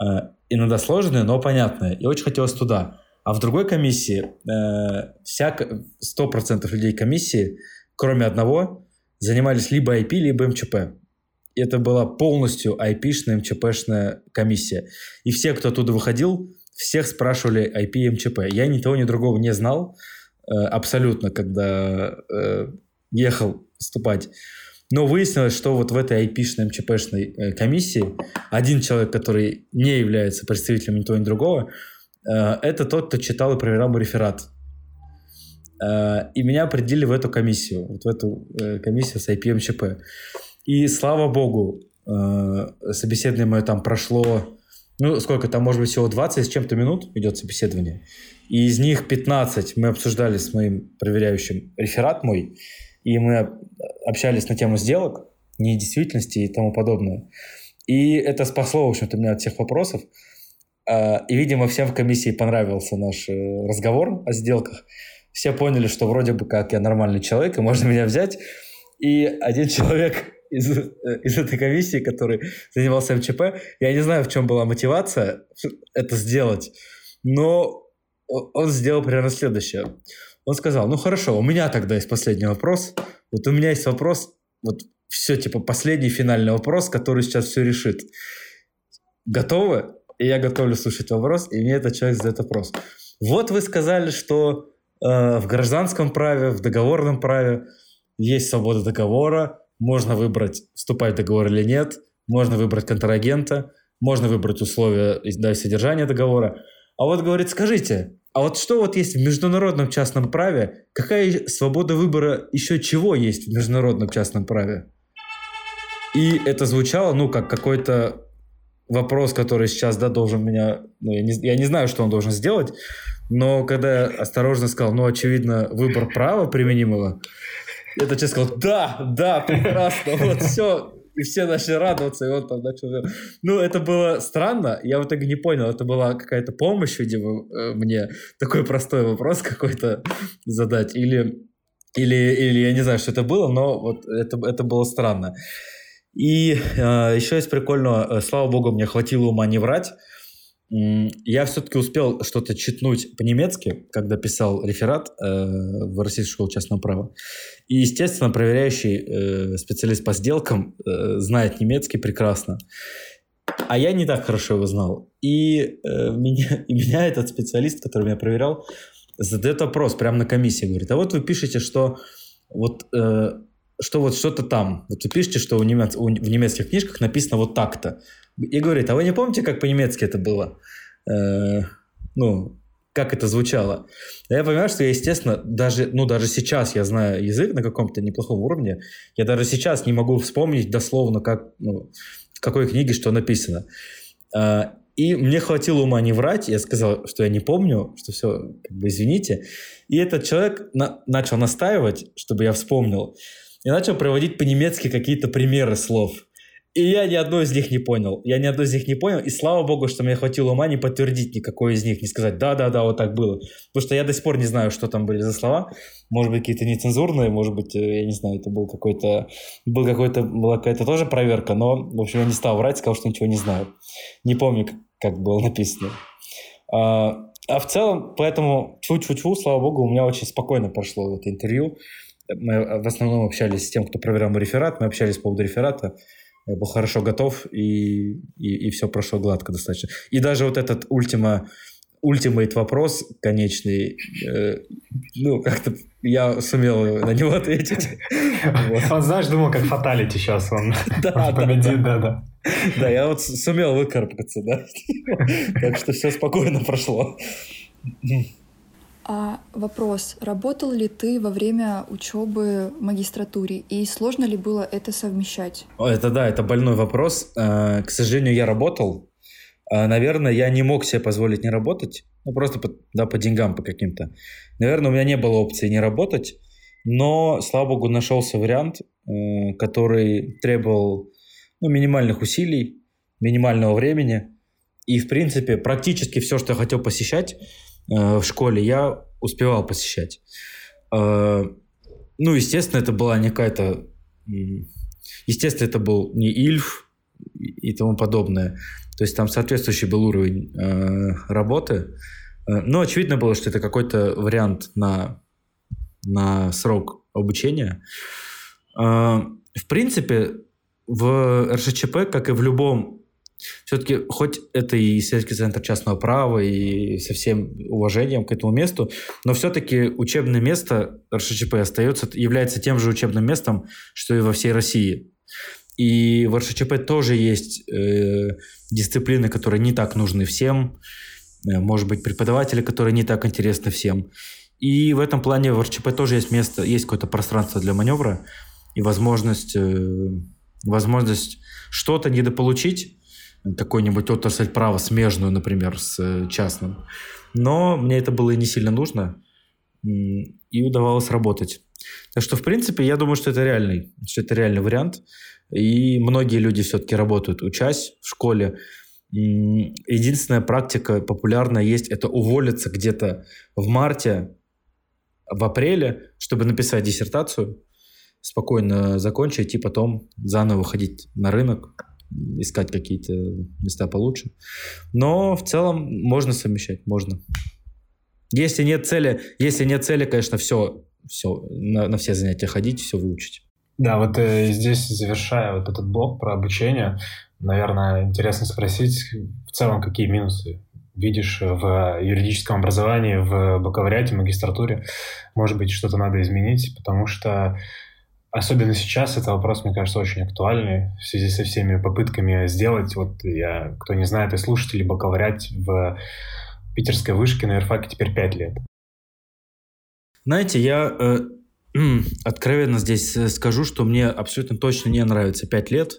э, иногда сложные, но понятные. И очень хотелось туда. А в другой комиссии э, вся, 100% людей комиссии, кроме одного, занимались либо IP, либо МЧП. это была полностью IP-шная, МЧП-шная комиссия. И все, кто оттуда выходил, всех спрашивали IP и МЧП. Я ни того, ни другого не знал э, абсолютно, когда э, ехал вступать. Но выяснилось, что вот в этой IP-шной, МЧП-шной э, комиссии один человек, который не является представителем ни того, ни другого, это тот, кто читал и проверял мой реферат. Э, и меня определили в эту комиссию, вот в эту э, комиссию с IP МЧП. И слава богу, э, собеседование мое там прошло, ну, сколько там, может быть, всего 20 с чем-то минут идет собеседование. И из них 15 мы обсуждали с моим проверяющим реферат мой, и мы общались на тему сделок, недействительности и тому подобное. И это спасло, в общем-то, меня от всех вопросов. И, видимо, всем в комиссии понравился наш разговор о сделках все поняли, что вроде бы как я нормальный человек, и можно меня взять. И один человек из, из этой комиссии, который занимался МЧП, я не знаю, в чем была мотивация это сделать, но он сделал примерно следующее. Он сказал, ну хорошо, у меня тогда есть последний вопрос. Вот у меня есть вопрос, вот все, типа, последний финальный вопрос, который сейчас все решит. Готовы? И я готовлю слушать вопрос, и мне этот человек задает вопрос. Вот вы сказали, что Э, в гражданском праве, в договорном праве. Есть свобода договора, можно выбрать, вступать в договор или нет, можно выбрать контрагента, можно выбрать условия да, содержания договора. А вот говорит, скажите, а вот что вот есть в международном частном праве, какая свобода выбора еще чего есть в международном частном праве? И это звучало, ну, как какой-то вопрос, который сейчас, да, должен меня... Ну, я, не, я не знаю, что он должен сделать, но когда я осторожно сказал, ну, очевидно, выбор права применимого, этот человек сказал, да, да, прекрасно, вот все, и все начали радоваться, и он там начал... Ну, это было странно, я в итоге не понял, это была какая-то помощь, видимо, э, мне. Такой простой вопрос какой-то задать, или, или, или я не знаю, что это было, но вот это, это было странно. И э, еще есть прикольно, слава богу, мне хватило ума не врать, я все-таки успел что-то читнуть по-немецки, когда писал реферат э, в Российской школе частного права. И, естественно, проверяющий э, специалист по сделкам э, знает немецкий прекрасно. А я не так хорошо его знал. И, э, меня, и меня этот специалист, который меня проверял, задает вопрос прямо на комиссии. Говорит, а вот вы пишете, что вот... Э, что вот что-то там. Вот вы пишете, что у немец, у, в немецких книжках написано вот так-то и говорит, а вы не помните, как по-немецки это было? Э, ну, как это звучало. Я понимаю, что я, естественно, даже, ну, даже сейчас я знаю язык на каком-то неплохом уровне. Я даже сейчас не могу вспомнить дословно, как, ну, в какой книге что написано. Э, и мне хватило ума не врать. Я сказал, что я не помню, что все, как бы, извините. И этот человек на, начал настаивать, чтобы я вспомнил. И начал проводить по-немецки какие-то примеры слов. И я ни одной из них не понял. Я ни одной из них не понял. И слава богу, что мне хватило ума не подтвердить никакой из них, не сказать «да-да-да, вот так было». Потому что я до сих пор не знаю, что там были за слова. Может быть, какие-то нецензурные, может быть, э, я не знаю, это был какой-то... Был какой-то... Была какая-то тоже проверка, но, в общем, я не стал врать, сказал, что ничего не знаю. Не помню, как было написано. А, а в целом, поэтому чу-чу-чу, слава богу, у меня очень спокойно прошло это интервью. Мы в основном общались с тем, кто проверял мой реферат, мы общались по поводу реферата я был хорошо готов, и, и, и все прошло гладко достаточно. И даже вот этот ультима, ультимейт вопрос конечный, э, ну, как-то я сумел на него ответить. Он, знаешь, думал, как фаталити сейчас он победит, да-да. Да, я вот сумел выкарабкаться, да. Так что все спокойно прошло. А вопрос, работал ли ты во время учебы в магистратуре и сложно ли было это совмещать? Это да, это больной вопрос. Э, к сожалению, я работал. Э, наверное, я не мог себе позволить не работать, ну просто по, да, по деньгам по каким-то. Наверное, у меня не было опции не работать, но, слава богу, нашелся вариант, э, который требовал ну, минимальных усилий, минимального времени. И, в принципе, практически все, что я хотел посещать, в школе я успевал посещать. Э, ну, естественно, это была не какая-то... Естественно, это был не Ильф и тому подобное. То есть там соответствующий был уровень э, работы. Но очевидно было, что это какой-то вариант на, на срок обучения. В принципе, в РШЧП, как и в любом все-таки, хоть это и исследовательский центр частного права, и со всем уважением к этому месту, но все-таки учебное место РШЧП остается, является тем же учебным местом, что и во всей России. И в РШЧП тоже есть э, дисциплины, которые не так нужны всем, э, может быть, преподаватели, которые не так интересны всем. И в этом плане в РЧП тоже есть место, есть какое-то пространство для маневра и возможность, э, возможность что-то недополучить, какой-нибудь отрасль права смежную, например, с э, частным. Но мне это было не сильно нужно, и удавалось работать. Так что, в принципе, я думаю, что это реальный, что это реальный вариант. И многие люди все-таки работают, учась в школе. Единственная практика популярная есть, это уволиться где-то в марте, в апреле, чтобы написать диссертацию, спокойно закончить и потом заново выходить на рынок, искать какие-то места получше. Но в целом можно совмещать, можно. Если нет цели, если нет цели, конечно, все, все на, на все занятия ходить, все выучить. Да, вот э, здесь, завершая вот этот блок про обучение, наверное, интересно спросить в целом, какие минусы видишь в юридическом образовании, в бакалавриате, магистратуре. Может быть, что-то надо изменить, потому что Особенно сейчас это вопрос, мне кажется, очень актуальный в связи со всеми попытками сделать, вот я, кто не знает, и слушатели, бакалавриат в питерской вышке на юрфаке теперь 5 лет. Знаете, я э, откровенно здесь э, скажу, что мне абсолютно точно не нравится 5 лет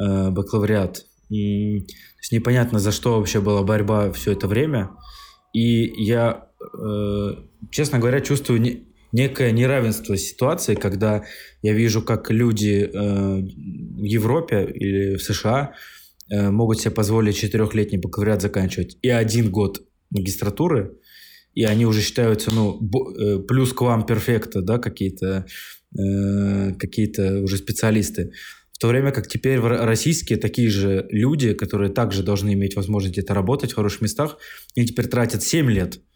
э, бакалавриат. И, то есть непонятно, за что вообще была борьба все это время. И я, э, честно говоря, чувствую не, некое неравенство ситуации, когда я вижу, как люди э, в Европе или в США э, могут себе позволить четырехлетний бакалавриат заканчивать и один год магистратуры, и они уже считаются, ну, э, плюс к вам перфекта, да, какие-то э, какие-то уже специалисты. В то время как теперь российские такие же люди, которые также должны иметь возможность где-то работать в хороших местах, они теперь тратят 7 лет –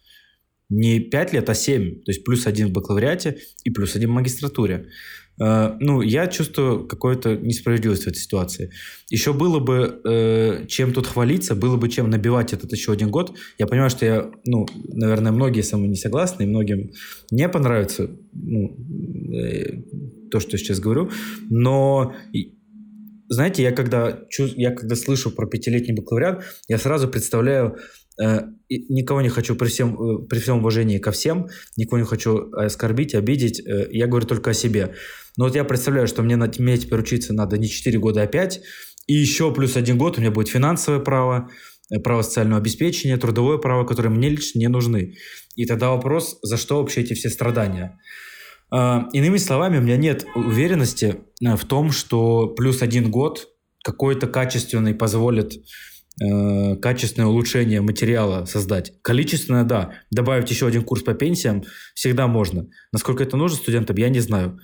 не 5 лет, а 7. То есть плюс один в бакалавриате и плюс один в магистратуре. Uh, ну, я чувствую какую-то несправедливость в этой ситуации. Еще было бы uh, чем тут хвалиться, было бы чем набивать этот еще один год. Я понимаю, что я, ну, наверное, многие со мной не согласны, и многим не понравится ну, э, то, что я сейчас говорю. Но знаете, я когда, я когда слышу про пятилетний бакалавриат, я сразу представляю Э, никого не хочу при всем, э, при всем уважении ко всем, никого не хочу оскорбить, обидеть, э, я говорю только о себе. Но вот я представляю, что мне, мне теперь учиться надо не 4 года, а 5, и еще плюс один год у меня будет финансовое право, право социального обеспечения, трудовое право, которые мне лично не нужны. И тогда вопрос, за что вообще эти все страдания? Иными словами, у меня нет уверенности в том, что плюс один год какой-то качественный позволит э, качественное улучшение материала создать. Количественное, да. Добавить еще один курс по пенсиям всегда можно. Насколько это нужно студентам, я не знаю.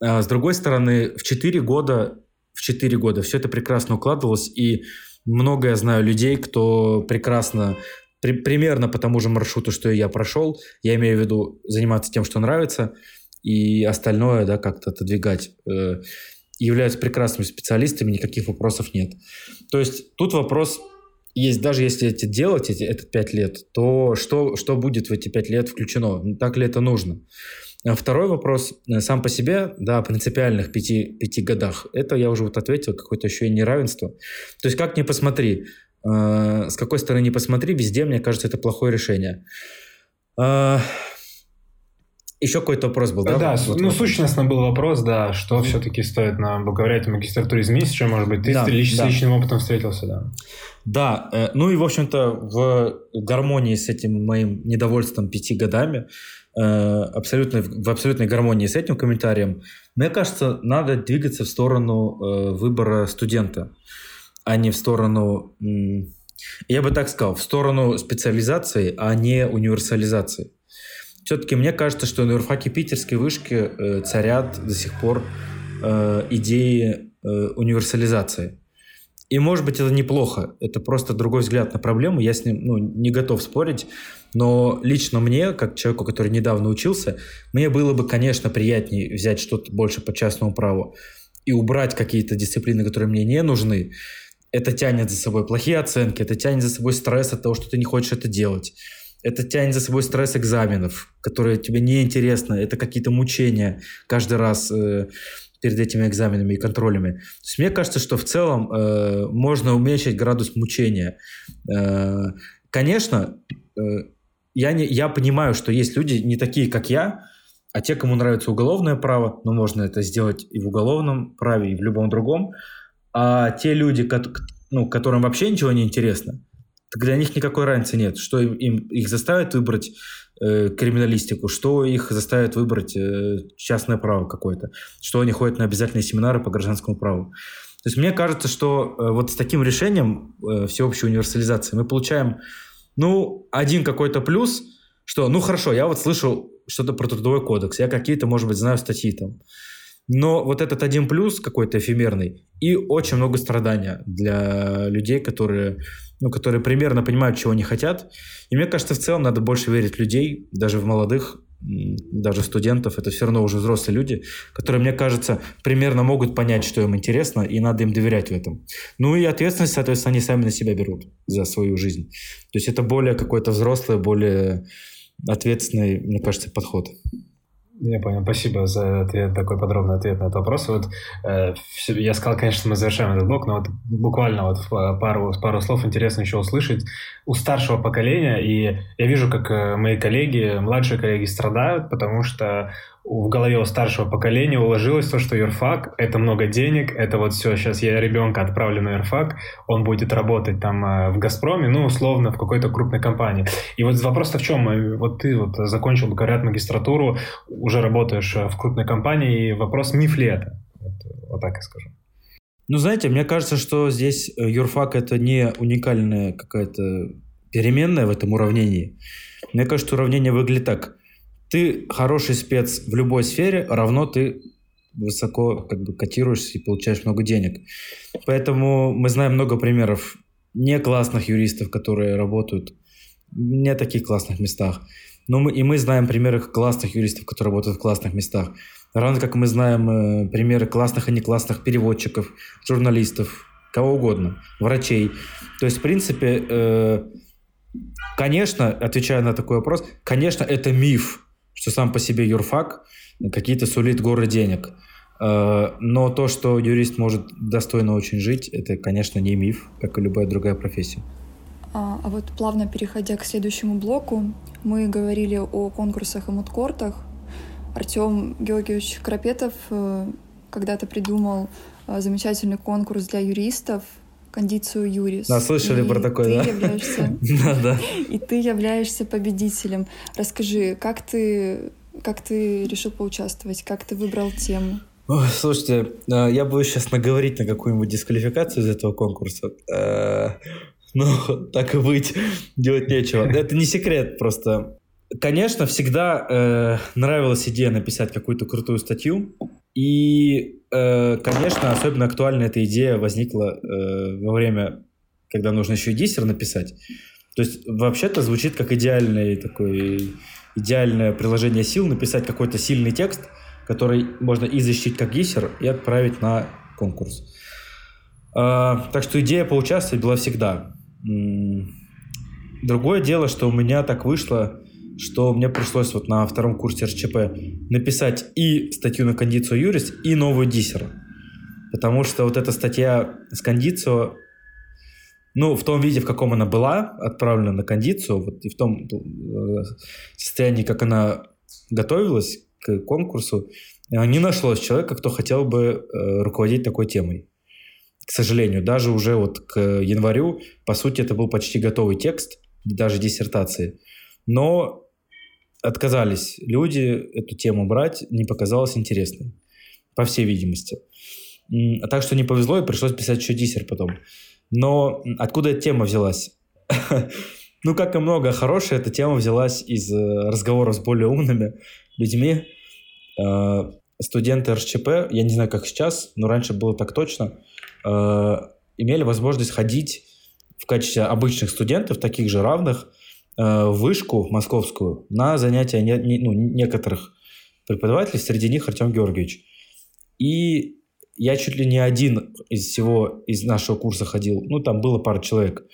А с другой стороны, в 4 года, в 4 года все это прекрасно укладывалось, и много я знаю людей, кто прекрасно при, примерно по тому же маршруту, что и я прошел. Я имею в виду заниматься тем, что нравится, и остальное, да, как-то отодвигать. Э, являются прекрасными специалистами, никаких вопросов нет. То есть тут вопрос есть, даже если эти делать эти, этот пять лет, то что, что будет в эти пять лет включено? Ну, так ли это нужно? А второй вопрос э, сам по себе, да, о принципиальных пяти, пяти годах, это я уже вот ответил, какое-то еще и неравенство. То есть как ни посмотри, э, с какой стороны не посмотри, везде, мне кажется, это плохое решение. Э, еще какой-то вопрос был, да? Да, вот ну, вопрос. сущностно был вопрос, да, что все-таки стоит на бакалавриате магистратуре изменить, что, может быть, ты да, лич, да. с личным опытом встретился, да. Да, э, ну и, в общем-то, в гармонии с этим моим недовольством пяти годами, э, абсолютно, в абсолютной гармонии с этим комментарием, мне кажется, надо двигаться в сторону э, выбора студента, а не в сторону, я бы так сказал, в сторону специализации, а не универсализации все-таки мне кажется, что на юрфаке питерской вышки э, царят до сих пор э, идеи э, универсализации. И, может быть, это неплохо. Это просто другой взгляд на проблему. Я с ним ну, не готов спорить. Но лично мне, как человеку, который недавно учился, мне было бы, конечно, приятнее взять что-то больше по частному праву. и убрать какие-то дисциплины, которые мне не нужны, это тянет за собой плохие оценки, это тянет за собой стресс от того, что ты не хочешь это делать. Это тянет за собой стресс экзаменов, которые тебе неинтересны. Это какие-то мучения каждый раз э, перед этими экзаменами и контролями. То есть мне кажется, что в целом э, можно уменьшить градус мучения. Э, конечно, э, я, не, я понимаю, что есть люди не такие, как я, а те, кому нравится уголовное право, ну, можно это сделать и в уголовном праве, и в любом другом. А те люди, ну, которым вообще ничего не интересно, для них никакой разницы нет. Что им, им их заставит выбрать криминалистику, что их заставит выбрать э, частное право какое-то, что они ходят на обязательные семинары по гражданскому праву. То есть мне кажется, что э, вот с таким решением э, всеобщей универсализации мы получаем, ну, один какой-то плюс, что, ну, хорошо, я вот слышал что-то про трудовой кодекс, я какие-то, может быть, знаю статьи там. Но вот этот один плюс какой-то эфемерный и очень много страдания для людей, которые, ну, которые примерно понимают, чего они хотят. И мне кажется, в целом надо больше верить в людей, даже в молодых, даже студентов, это все равно уже взрослые люди, которые, мне кажется, примерно могут понять, что им интересно, и надо им доверять в этом. Ну и ответственность, соответственно, они сами на себя берут за свою жизнь. То есть это более какой-то взрослый, более ответственный, мне кажется, подход. Я понял, спасибо за ответ, такой подробный ответ на этот вопрос. Вот, э, я сказал, конечно, мы завершаем этот блок, но вот буквально вот пару, пару слов интересно еще услышать у старшего поколения. И я вижу, как э, мои коллеги, младшие коллеги страдают, потому что в голове у старшего поколения уложилось то, что юрфак — это много денег, это вот все, сейчас я ребенка отправлю на юрфак, он будет работать там э, в «Газпроме», ну, условно, в какой-то крупной компании. И вот вопрос-то в чем? Э, вот ты вот закончил говорят магистратуру, уже работаешь э, в крупной компании, и вопрос, миф ли это? Вот, вот так я скажу. Ну, знаете, мне кажется, что здесь юрфак — это не уникальная какая-то переменная в этом уравнении. Мне кажется, уравнение выглядит так — ты хороший спец в любой сфере, равно ты высоко как бы котируешься и получаешь много денег. Поэтому мы знаем много примеров не классных юристов, которые работают не в таких классных местах. Но мы, и мы знаем примеры классных юристов, которые работают в классных местах. Равно как мы знаем э, примеры классных и не классных переводчиков, журналистов, кого угодно, врачей. То есть, в принципе, э, конечно, отвечая на такой вопрос, конечно, это миф, что сам по себе юрфак какие-то сулит горы денег. Э, но то, что юрист может достойно очень жить, это, конечно, не миф, как и любая другая профессия. А, а вот плавно переходя к следующему блоку, мы говорили о конкурсах и мудкортах. Артем Георгиевич Крапетов э, когда-то придумал э, замечательный конкурс для юристов кондицию юрис. Да, слышали и про такой, ты да? Являешься, да, да. И ты являешься победителем. Расскажи, как ты, как ты решил поучаствовать, как ты выбрал тему? Ой, слушайте, э, я буду сейчас наговорить на какую-нибудь дисквалификацию из этого конкурса. Э, ну, так и быть, делать нечего. Это не секрет просто. Конечно, всегда э, нравилась идея написать какую-то крутую статью, и, э, конечно, особенно актуальна эта идея возникла э, во время, когда нужно еще и диссер написать. То есть, вообще-то звучит как идеальный такой, идеальное приложение сил написать какой-то сильный текст, который можно и защитить как диссер, и отправить на конкурс. Э, так что идея поучаствовать была всегда. Другое дело, что у меня так вышло, что мне пришлось вот на втором курсе РЧП написать и статью на кондицию юрис, и новую диссер. Потому что вот эта статья с кондицио, ну, в том виде, в каком она была отправлена на кондицию, вот и в том э, состоянии, как она готовилась к конкурсу, э, не нашлось человека, кто хотел бы э, руководить такой темой. К сожалению, даже уже вот к январю, по сути, это был почти готовый текст, даже диссертации. Но отказались люди эту тему брать, не показалось интересной, по всей видимости. А так что не повезло, и пришлось писать еще диссер потом. Но откуда эта тема взялась? ну, как и много хорошее, эта тема взялась из э, разговоров с более умными людьми. Э, студенты РЧП, я не знаю, как сейчас, но раньше было так точно, э, имели возможность ходить в качестве обычных студентов, таких же равных, Э, вышку московскую на занятия не, не, ну, некоторых преподавателей, среди них Артем Георгиевич. И я чуть ли не один из всего, из нашего курса ходил. Ну, там было пара человек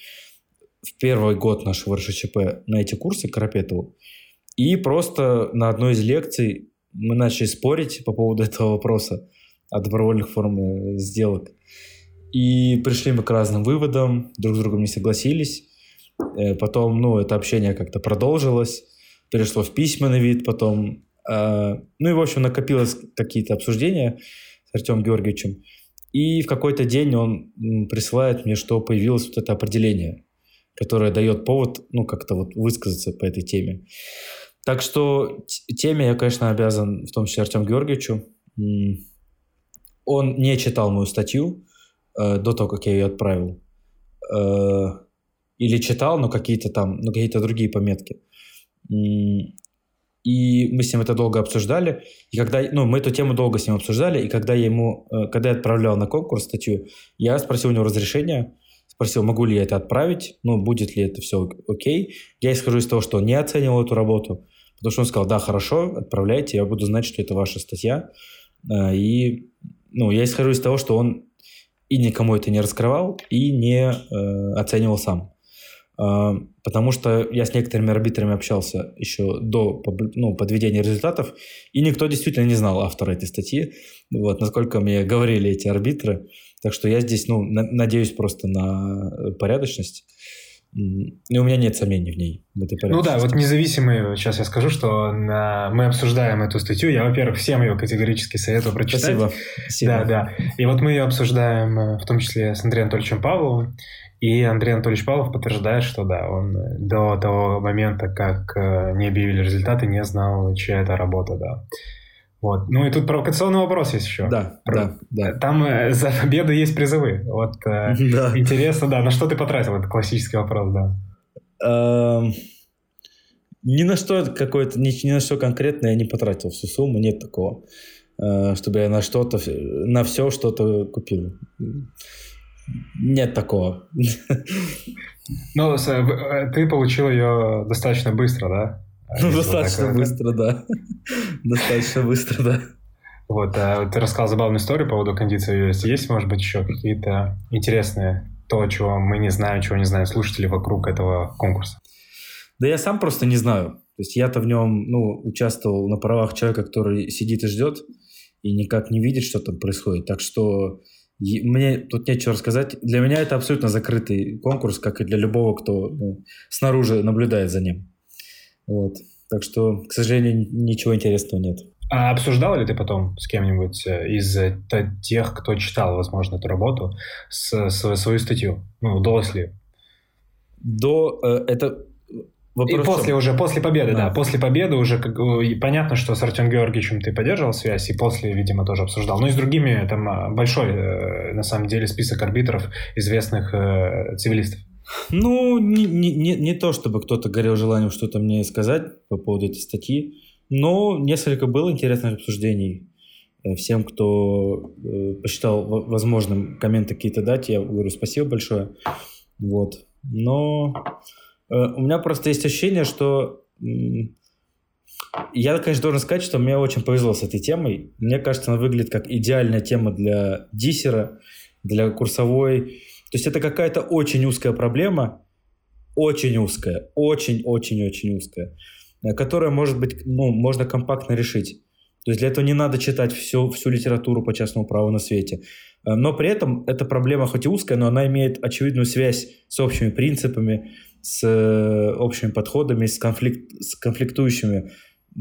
в первый год нашего РШЧП на эти курсы Карапетову. И просто на одной из лекций мы начали спорить по поводу этого вопроса о добровольных формах сделок. И пришли мы к разным выводам, друг с другом не согласились. Э, потом, ну, это общение как-то продолжилось, перешло в письменный вид, потом... Э, ну и, в общем, накопилось какие-то обсуждения с Артемом Георгиевичем. И в какой-то день он присылает мне, что появилось вот это определение, которое дает повод, ну, как-то вот высказаться по этой теме. Так что теме я, конечно, обязан, в том числе Артему Георгиевичу. Он не читал мою статью э, до того, как я ее отправил. Э, или читал, но какие-то там, ну, какие-то другие пометки. И мы с ним это долго обсуждали. И когда, ну, мы эту тему долго с ним обсуждали, и когда я ему, э, когда я отправлял на конкурс статью, я спросил у него разрешения, спросил, могу ли я это отправить, ну, будет ли это все окей. Я исхожу из того, что он не оценивал эту работу, потому что он сказал, да, хорошо, отправляйте, я буду знать, что это ваша статья. Э, и, ну, я исхожу из того, что он и никому это не раскрывал, и не э, оценивал сам. А, потому что я с некоторыми арбитрами общался еще до ну, подведения результатов, и никто действительно не знал автора этой статьи, вот, насколько мне говорили эти арбитры. Так что я здесь, ну, на, надеюсь просто на порядочность. И у меня нет сомнений в ней. В этой ну да, вот независимые, сейчас я скажу, что на, мы обсуждаем эту статью. Я, во-первых, всем ее категорически советую прочитать. Спасибо. Спасибо. Да, да. И вот мы ее обсуждаем э, в том числе с Андреем Анатольевичем Павловым. И Андрей Анатольевич Павлов подтверждает, что да, он до того момента, как э, не объявили результаты, не знал, чья это работа, да. Вот. Ну и тут провокационный вопрос есть еще. Да, Про... да, да. Там э, за победу есть призовы. Вот э, да. интересно, да, на что ты потратил? Это классический вопрос, да. Эм, ни на что какое-то, ни, ни на что конкретное я не потратил всю сумму, нет такого, э, чтобы я на что-то, на все что-то купил. Нет такого. Ну, э, ты получил ее достаточно быстро, да? Ну, достаточно так, быстро, да. Достаточно быстро, да. Вот, а ты рассказал забавную историю по поводу кондиции US. Есть, может быть, еще какие-то интересные, то, чего мы не знаем, чего не знают слушатели вокруг этого конкурса? Да я сам просто не знаю. То есть я-то в нем, ну, участвовал на правах человека, который сидит и ждет, и никак не видит, что там происходит. Так что мне тут нечего рассказать. Для меня это абсолютно закрытый конкурс, как и для любого, кто ну, снаружи наблюдает за ним. Вот. Так что, к сожалению, ничего интересного нет. А обсуждал ли ты потом с кем-нибудь э, из э, тех, кто читал, возможно, эту работу, с, с, свою статью? Ну, удалось ли? До... Э, это Вопрос и после уже, после победы, да. да, после победы уже как, понятно, что с Артем Георгиевичем ты поддерживал связь, и после, видимо, тоже обсуждал. Ну и с другими, там а, большой, э, на самом деле, список арбитров известных э, цивилистов. Ну, не, не, не, то, чтобы кто-то горел желанием что-то мне сказать по поводу этой статьи, но несколько было интересных обсуждений. Э, всем, кто э, посчитал возможным комменты какие-то дать, я говорю спасибо большое. Вот. Но Э, у меня просто есть ощущение, что я, конечно, должен сказать, что мне очень повезло с этой темой. Мне кажется, она выглядит как идеальная тема для диссера, для курсовой. То есть это какая-то очень узкая проблема, очень узкая, очень-очень-очень узкая, э, которая может быть, ну, можно компактно решить. То есть для этого не надо читать всю, всю литературу по частному праву на свете. Э, но при этом эта проблема хоть и узкая, но она имеет очевидную связь с общими принципами, с э, общими подходами, с, конфликт, с конфликтующими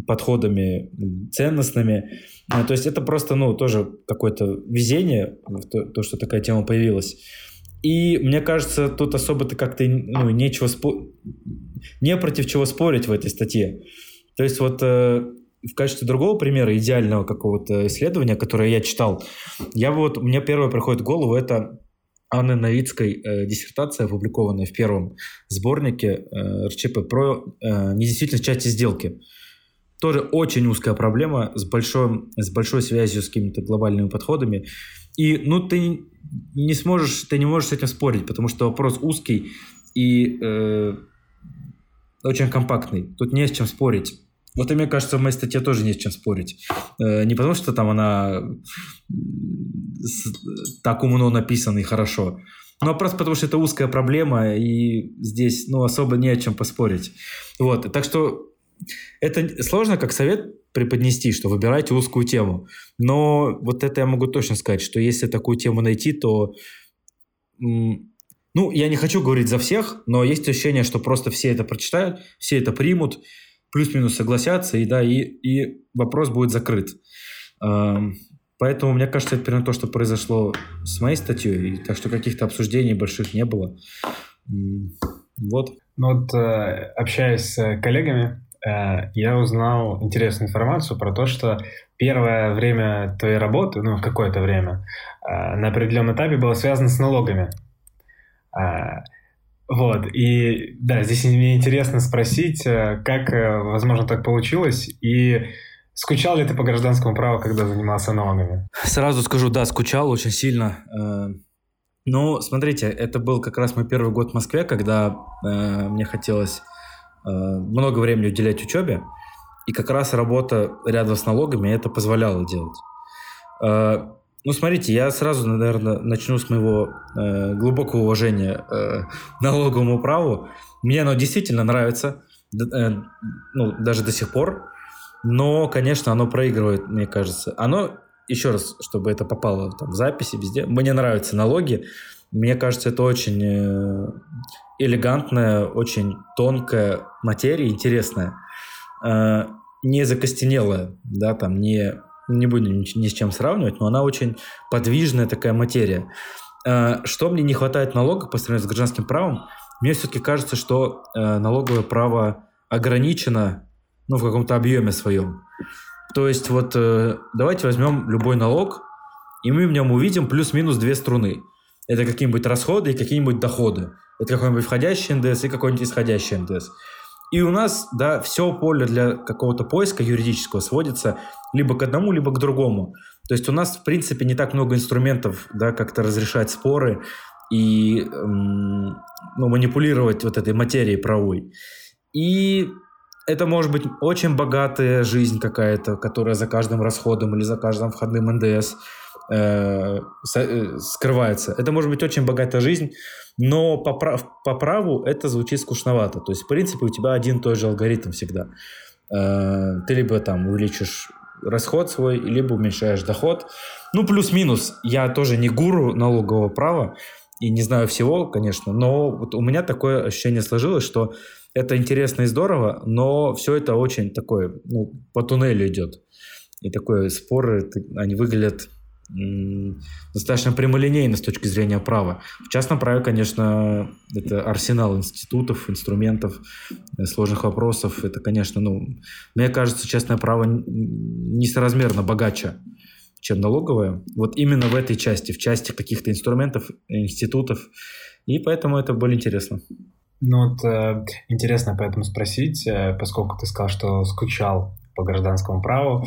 подходами ценностными. Э, то есть это просто, ну, тоже какое-то везение, то, то, что такая тема появилась. И мне кажется, тут особо-то как-то ну, нечего спо... не против чего спорить в этой статье. То есть вот э, в качестве другого примера идеального какого-то исследования, которое я читал, я вот, мне первое приходит в голову, это Анны Новицкой э, диссертация, опубликованная в первом сборнике э, РЧП про э, недействительность части сделки. Тоже очень узкая проблема с большой, с большой связью с какими-то глобальными подходами. И ну, ты не сможешь, ты не можешь с этим спорить, потому что вопрос узкий и э, очень компактный. Тут не с чем спорить. Вот и мне кажется, в моей статье тоже не с чем спорить. Э, не потому, что там она так умно написан и хорошо. Ну, а просто потому что это узкая проблема, и здесь, ну, особо не о чем поспорить. Вот, так что это сложно как совет преподнести, что выбирайте узкую тему. Но вот это я могу точно сказать, что если такую тему найти, то... Ну, я не хочу говорить за всех, но есть ощущение, что просто все это прочитают, все это примут, плюс-минус согласятся, и да, и, и вопрос будет закрыт. Поэтому, мне кажется, это примерно то, что произошло с моей статьей, так что каких-то обсуждений больших не было. Вот. Ну вот, э, общаясь с коллегами, Э, я узнал интересную информацию про то, что первое время твоей работы, ну, какое-то время, э, на определенном этапе было связано с налогами. Вот, и да, здесь мне интересно спросить, как, возможно, так получилось, и скучал ли ты по гражданскому праву, когда занимался налогами? Сразу скажу, да, скучал очень сильно. Ну, смотрите, это был как раз мой первый год в Москве, когда мне хотелось Э, много времени уделять учебе, и как раз работа рядом с налогами это позволяла делать. Э, ну, смотрите, я сразу, наверное, начну с моего э, глубокого уважения э, налоговому праву. Мне оно действительно нравится, э, ну, даже до сих пор. Но, конечно, оно проигрывает, мне кажется. Оно, еще раз, чтобы это попало там, в записи, везде, мне нравятся налоги. Мне кажется, это очень э, элегантная, очень тонкая материя, интересная, э, не закостенелая, да, там не не будем ни с чем сравнивать, но она очень подвижная такая материя. Э, что мне не хватает налога по сравнению с гражданским правом? Мне все-таки кажется, что налоговое право ограничено ну, в каком-то объеме своем. То есть вот давайте возьмем любой налог, и мы в нем увидим плюс-минус две струны. Это какие-нибудь расходы и какие-нибудь доходы. Это какой-нибудь входящий НДС и какой-нибудь исходящий НДС. И у нас, да, все поле для какого-то поиска юридического сводится либо к одному, либо к другому. То есть у нас, в принципе, не так много инструментов, да, как-то разрешать споры и эм, ну, манипулировать вот этой материей правой. И это может быть очень богатая жизнь какая-то, которая за каждым расходом или за каждым входным НДС э, э, скрывается. Это может быть очень богатая жизнь, но по, прав, по праву это звучит скучновато. То есть, в принципе, у тебя один и тот же алгоритм всегда. Э, ты либо там увеличишь расход свой, либо уменьшаешь доход. Ну, плюс-минус. Я тоже не гуру налогового права и не знаю всего, конечно, но вот у меня такое ощущение сложилось, что это интересно и здорово, но все это очень такое, ну, по туннелю идет. И такое споры, они выглядят достаточно прямолинейно с точки зрения права. В частном праве, конечно, это арсенал институтов, инструментов, э, сложных вопросов. Это, конечно, ну, мне кажется, частное право несоразмерно богаче, чем налоговое. Вот именно в этой части, в части каких-то инструментов, институтов. И поэтому это более интересно. Ну вот э, интересно поэтому спросить, э, поскольку ты сказал, что скучал по гражданскому праву,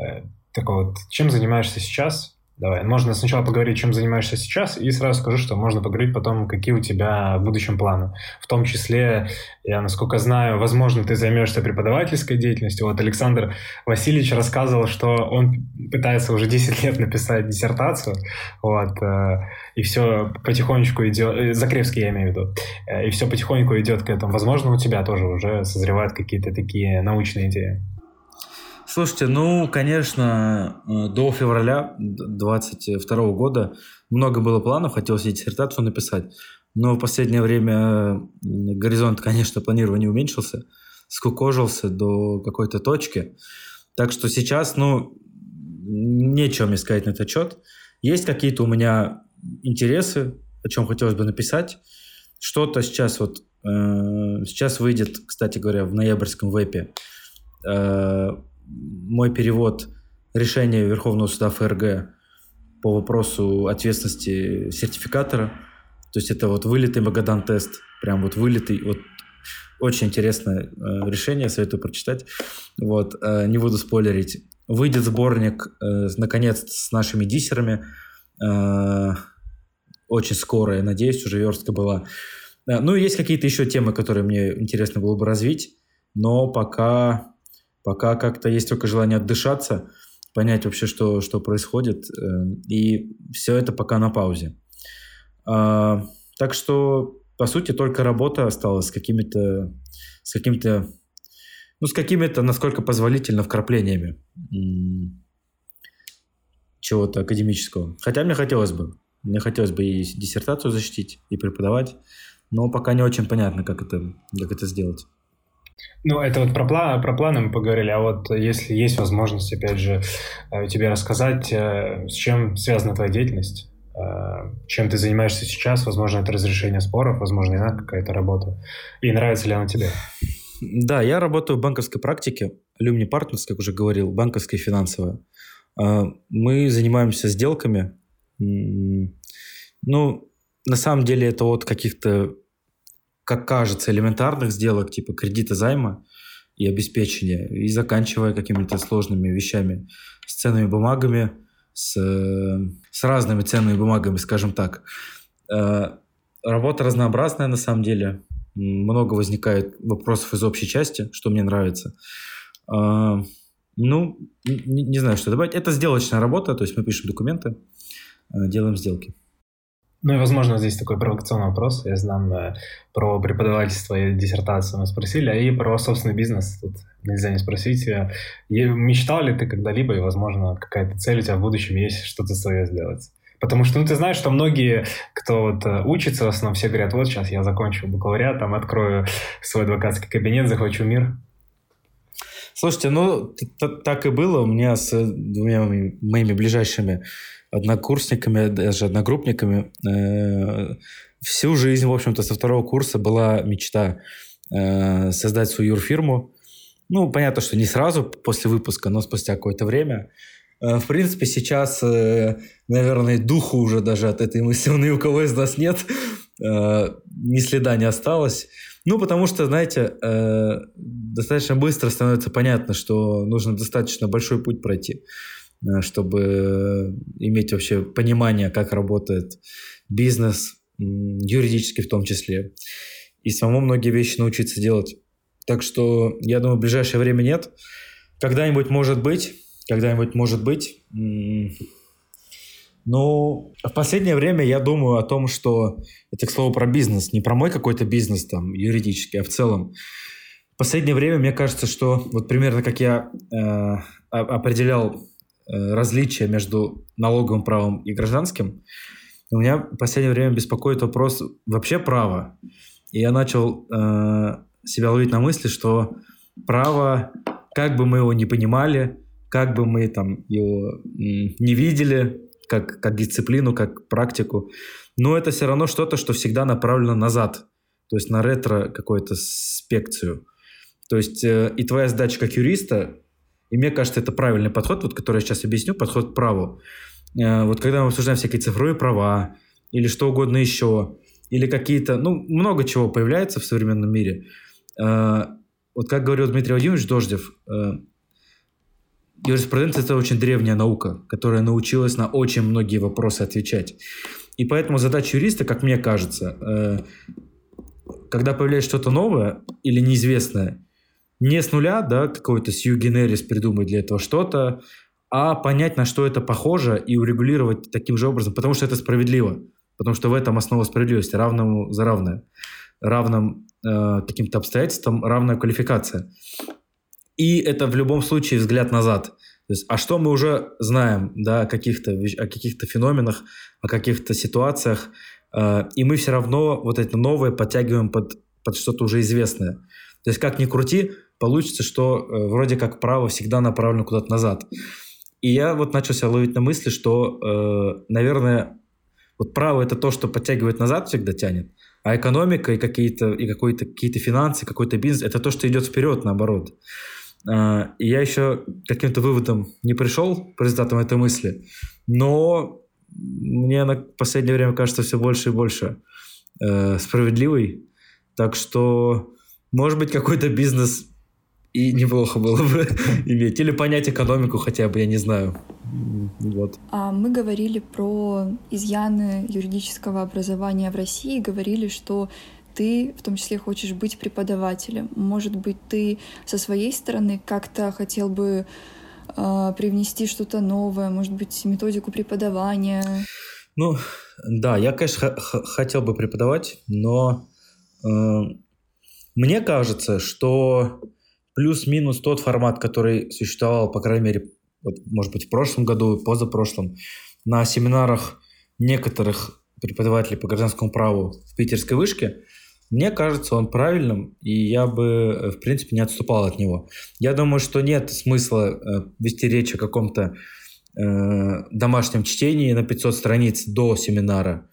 э, так вот, чем занимаешься сейчас? Давай, можно сначала поговорить, чем занимаешься сейчас, и сразу скажу, что можно поговорить потом, какие у тебя в будущем планы. В том числе, я насколько знаю, возможно, ты займешься преподавательской деятельностью. Вот Александр Васильевич рассказывал, что он пытается уже 10 лет написать диссертацию, вот, э, и все потихонечку идет, э, Закревский я имею в виду, э, и все потихоньку идет к этому. Возможно, у тебя тоже уже созревают какие-то такие научные идеи. Слушайте, ну, конечно, э, до февраля 2022 года много было планов, хотелось и диссертацию написать, но в последнее время горизонт, конечно, планирования уменьшился, скукожился до какой-то точки. Так что сейчас, ну, нечего мне сказать на этот счет. Есть какие-то у меня интересы, о чем хотелось бы написать. Что-то сейчас вот... Э, сейчас выйдет, кстати говоря, в ноябрьском вебе э, мой перевод решения Верховного суда ФРГ по вопросу ответственности сертификатора. То есть это вот вылитый Магадан-тест, прям вот вылитый, вот очень интересное э, решение, советую прочитать. Вот, э, не буду спойлерить. Выйдет сборник, э, наконец, с нашими диссерами. Очень скоро, я надеюсь, уже верстка была. Ну, есть какие-то еще темы, которые мне интересно было бы развить, но пока Пока как-то есть только желание отдышаться. понять вообще, что, что происходит. Э, и все это пока на паузе. А, так что, по сути, только работа осталась с какими-то, с какими-то, ну, с какими-то, насколько позволительно, вкраплениями чего-то академического. Хотя мне хотелось бы. Мне хотелось бы и диссертацию защитить, и преподавать, но пока не очень понятно, как это, как это сделать. Ну, это вот про, план, про планы мы поговорили, а вот если есть возможность, опять же, э, тебе рассказать, э, с чем связана твоя деятельность, э, чем ты занимаешься сейчас, возможно, это разрешение споров, возможно, иная какая-то работа, и нравится ли она тебе? Да, я работаю в банковской практике, Люмни Partners, как уже говорил, банковская и финансовая. Мы занимаемся сделками, ну, на самом деле это от каких-то как кажется, элементарных сделок, типа кредита займа и обеспечения, и заканчивая какими-то сложными вещами с ценными бумагами, с, с разными ценными бумагами, скажем так. Э, работа разнообразная на самом деле. Много возникает вопросов из общей части, что мне нравится. Э, ну, не, не знаю, что добавить. Это сделочная работа, то есть мы пишем документы, э, делаем сделки. Ну и, возможно, здесь такой провокационный вопрос. Я знаю э, про преподавательство и диссертацию мы спросили, а и про собственный бизнес. Тут нельзя не спросить. Э, мечтал ли ты когда-либо, и, возможно, какая-то цель у тебя в будущем есть, что-то свое сделать? Потому что, ну, ты знаешь, что многие, кто вот э, учится, в основном все говорят, вот сейчас я закончу бакалавриат, там открою свой адвокатский кабинет, захвачу мир. Слушайте, ну, так и было у меня с двумя моими ближайшими однокурсниками, даже одногруппниками. Э, всю жизнь, в общем-то, со второго курса была мечта э, создать свою юрфирму. Ну, понятно, что не сразу после выпуска, но спустя какое-то время. Э, в принципе, сейчас, наверное, духу уже даже от этой мысли ни у кого из нас нет. Ни следа не осталось. Ну, потому что, знаете, достаточно быстро становится понятно, что нужно достаточно большой путь пройти. Э, чтобы иметь вообще понимание, как работает бизнес, юридически в том числе, и самому многие вещи научиться делать. Так что, я думаю, в ближайшее время нет. Когда-нибудь может быть, когда-нибудь может быть. Ну, в последнее время я думаю о том, что это, к слову, про бизнес, не про мой какой-то бизнес там юридический, а в целом. В последнее время мне кажется, что вот примерно как я э, определял Э, различия между налоговым правом и гражданским, у меня в последнее время беспокоит вопрос вообще права. И я начал э, себя ловить на мысли, что право, как бы мы его не понимали, как бы мы там его не видели, как, как дисциплину, как практику, но это все равно что-то, что всегда направлено назад, то есть на ретро какую-то спекцию. То есть э, и твоя задача как юриста и мне кажется, это правильный подход, вот, который я сейчас объясню, подход к праву. Э, вот когда мы обсуждаем всякие цифровые права или что угодно еще, или какие-то, ну, много чего появляется в современном мире. Э, вот как говорил Дмитрий Владимирович Дождев, э, юриспруденция – это очень древняя наука, которая научилась на очень многие вопросы отвечать. И поэтому задача юриста, как мне кажется, когда появляется что-то новое или неизвестное – не с нуля, да, какой-то Сью Генерис придумать для этого что-то, а понять, на что это похоже и урегулировать таким же образом, потому что это справедливо, потому что в этом основа справедливости, равному за равное, равным э, каким-то обстоятельствам равная квалификация. И это в любом случае взгляд назад. То есть, а что мы уже знаем, да, о каких-то, о каких-то феноменах, о каких-то ситуациях, э, и мы все равно вот это новое подтягиваем под, под что-то уже известное. То есть, как ни крути, получится, что э, вроде как право всегда направлено куда-то назад. И я вот начал себя ловить на мысли, что, э, наверное, вот право это то, что подтягивает назад всегда тянет, а экономика и какие-то и какой-то какие-то финансы, какой-то бизнес это то, что идет вперед, наоборот. Э, и я еще каким-то выводом не пришел по результатам этой мысли, но мне на последнее время кажется все больше и больше э, справедливой. Так что, может быть, какой-то бизнес и неплохо было бы иметь. Или понять экономику хотя бы, я не знаю. Вот. А мы говорили про изъяны юридического образования в России, говорили, что ты в том числе хочешь быть преподавателем. Может быть, ты со своей стороны как-то хотел бы э, привнести что-то новое, может быть, методику преподавания? Ну, да, я, конечно, хотел бы преподавать, но э, мне кажется, что плюс-минус тот формат, который существовал, по крайней мере, вот, может быть, в прошлом году, позапрошлом, на семинарах некоторых преподавателей по гражданскому праву в питерской вышке, мне кажется, он правильным, и я бы, э, в принципе, не отступал от него. Я думаю, что нет смысла э, вести речь о каком-то э, домашнем чтении на 500 страниц до семинара.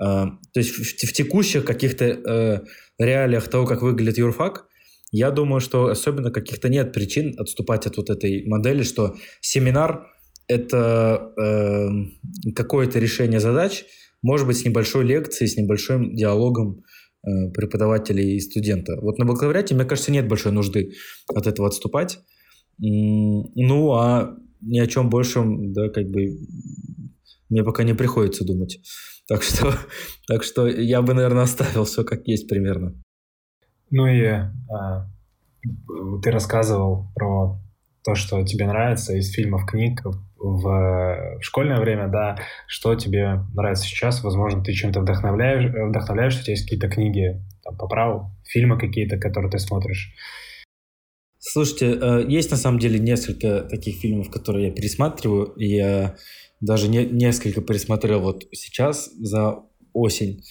Э, то есть в, в текущих каких-то э, реалиях того, как выглядит юрфак, я думаю, что особенно каких-то нет причин отступать от вот этой модели, что семинар – это э, какое-то решение задач, может быть, с небольшой лекцией, с небольшим диалогом Э, преподавателя и студента. Вот на бакалавриате, мне кажется, нет большой нужды от этого отступать. Ну, а ни о чем большем, да, как бы мне пока не приходится думать. Так что, так что я бы, наверное, оставил все как есть примерно. Ну и а, ты рассказывал про то, что тебе нравится из фильмов, книг в школьное время, да, что тебе нравится сейчас, возможно, ты чем-то вдохновляешь, вдохновляешь, у тебя есть какие-то книги там, по праву, фильмы какие-то, которые ты смотришь. Слушайте, э, есть на самом деле несколько таких фильмов, которые я пересматриваю, я даже не, несколько пересмотрел вот сейчас за осень.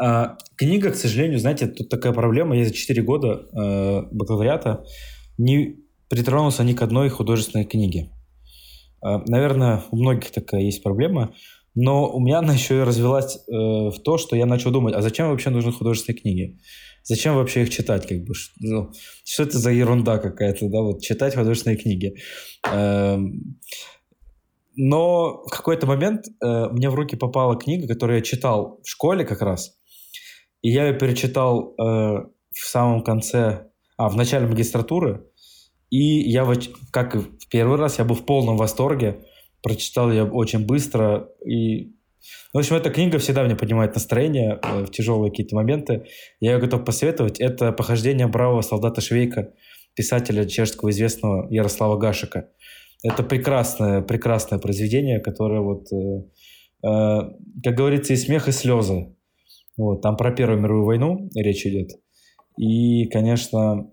А книга, к сожалению, знаете, тут такая проблема, я за 4 года э, бакалавриата не притронулся ни к одной художественной книге. А, наверное, у многих такая есть проблема, но у меня она еще и развелась э, в то, что я начал думать, а зачем вообще нужны художественные книги? Зачем вообще их читать? Как бы? Ну, что это за ерунда какая-то, да, вот читать художественные книги. Э, но в какой-то момент э, мне в руки попала книга, которую я читал в школе как раз, и я ее перечитал э, в самом конце, а, в начале магистратуры, и я, вот, как и в первый раз, я был в полном восторге. Прочитал я очень быстро. И... В общем, эта книга всегда мне поднимает настроение э, в тяжелые какие-то моменты. Я ее готов посоветовать. Это «Похождение бравого солдата Швейка», писателя чешского известного Ярослава Гашика. Это прекрасное, прекрасное произведение, которое вот, э, э, как говорится, и смех, и слезы. Вот, там про Первую мировую войну речь идет. И, конечно,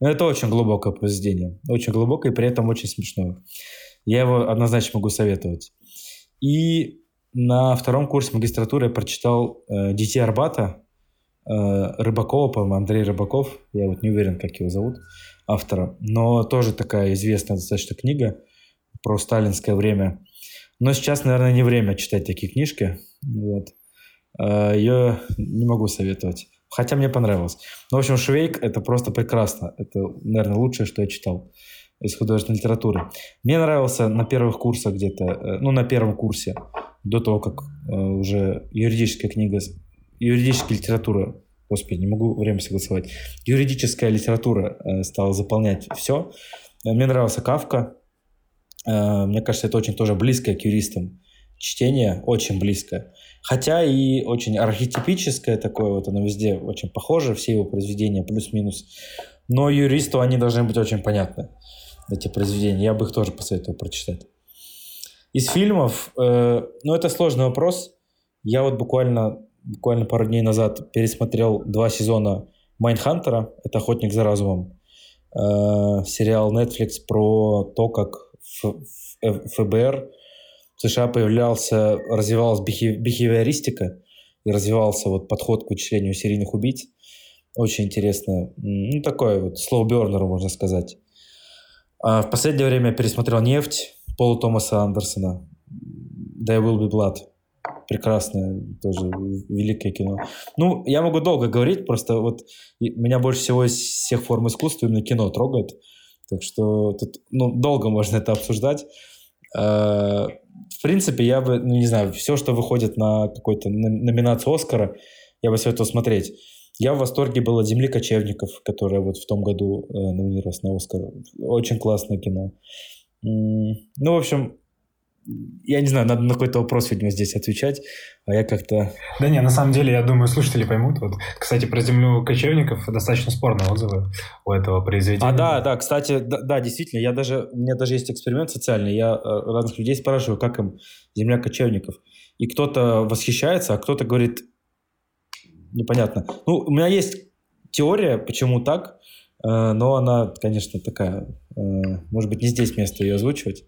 но это очень глубокое произведение. Очень глубокое и при этом очень смешное. Я его однозначно могу советовать. И на втором курсе магистратуры я прочитал э, «Детей Арбата» э, Рыбакова, по-моему, Андрей Рыбаков. Я вот не уверен, как его зовут, автора. Но тоже такая известная достаточно книга про сталинское время. Но сейчас, наверное, не время читать такие книжки. Вот. Э, ее не могу советовать. Хотя мне понравилось. Ну, в общем, Швейк — это просто прекрасно. Это, наверное, лучшее, что я читал из художественной литературы. Мне нравился на первых курсах где-то, э, ну, на первом курсе, до того, как э, уже юридическая книга, юридическая литература, господи, не могу время согласовать, юридическая литература стала заполнять все. Мне нравился Кавка. Мне кажется, это очень тоже близкое к юристам чтение, очень близкое. Хотя и очень архетипическое такое, вот оно везде очень похоже, все его произведения плюс-минус. Но юристу они должны быть очень понятны, эти произведения. Я бы их тоже посоветовал прочитать. Из фильмов, э, ну это сложный вопрос. Я вот буквально, буквально пару дней назад пересмотрел два сезона Mindhunter а, это «Охотник за разумом», э, сериал Netflix про то, как ФБР в США появлялся, развивалась бихевиористика и развивался вот подход к вычислению серийных убийц. Очень интересно. Ну, такое вот слоу-бернеру, можно сказать. А в последнее время я пересмотрел «Нефть» Пола Томаса Андерсона. «There will be blood». Прекрасное, тоже великое кино. Ну, я могу долго говорить, просто вот меня больше всего из всех форм искусства именно кино трогает. Так что тут ну, долго можно это обсуждать. В принципе, я бы, ну, не знаю, все, что выходит на какой-то номинацию Оскара, я бы советовал смотреть. Я в восторге был от «Земли кочевников», которая вот в том году э, номинировалась на Оскар. Очень классное кино. Ну, в общем, я не знаю, надо на какой-то вопрос, видимо, здесь отвечать, а я как-то... Да не, на самом деле, я думаю, слушатели поймут. Вот, кстати, про «Землю кочевников» достаточно спорные отзывы у этого произведения. А, да, да, кстати, да, да, действительно, я даже, у меня даже есть эксперимент социальный, я э, разных людей спрашиваю, как им «Земля кочевников». И кто-то восхищается, а кто-то говорит, непонятно. Ну, у меня есть теория, почему так, э, но она, конечно, такая, э, может быть, не здесь место ее озвучивать.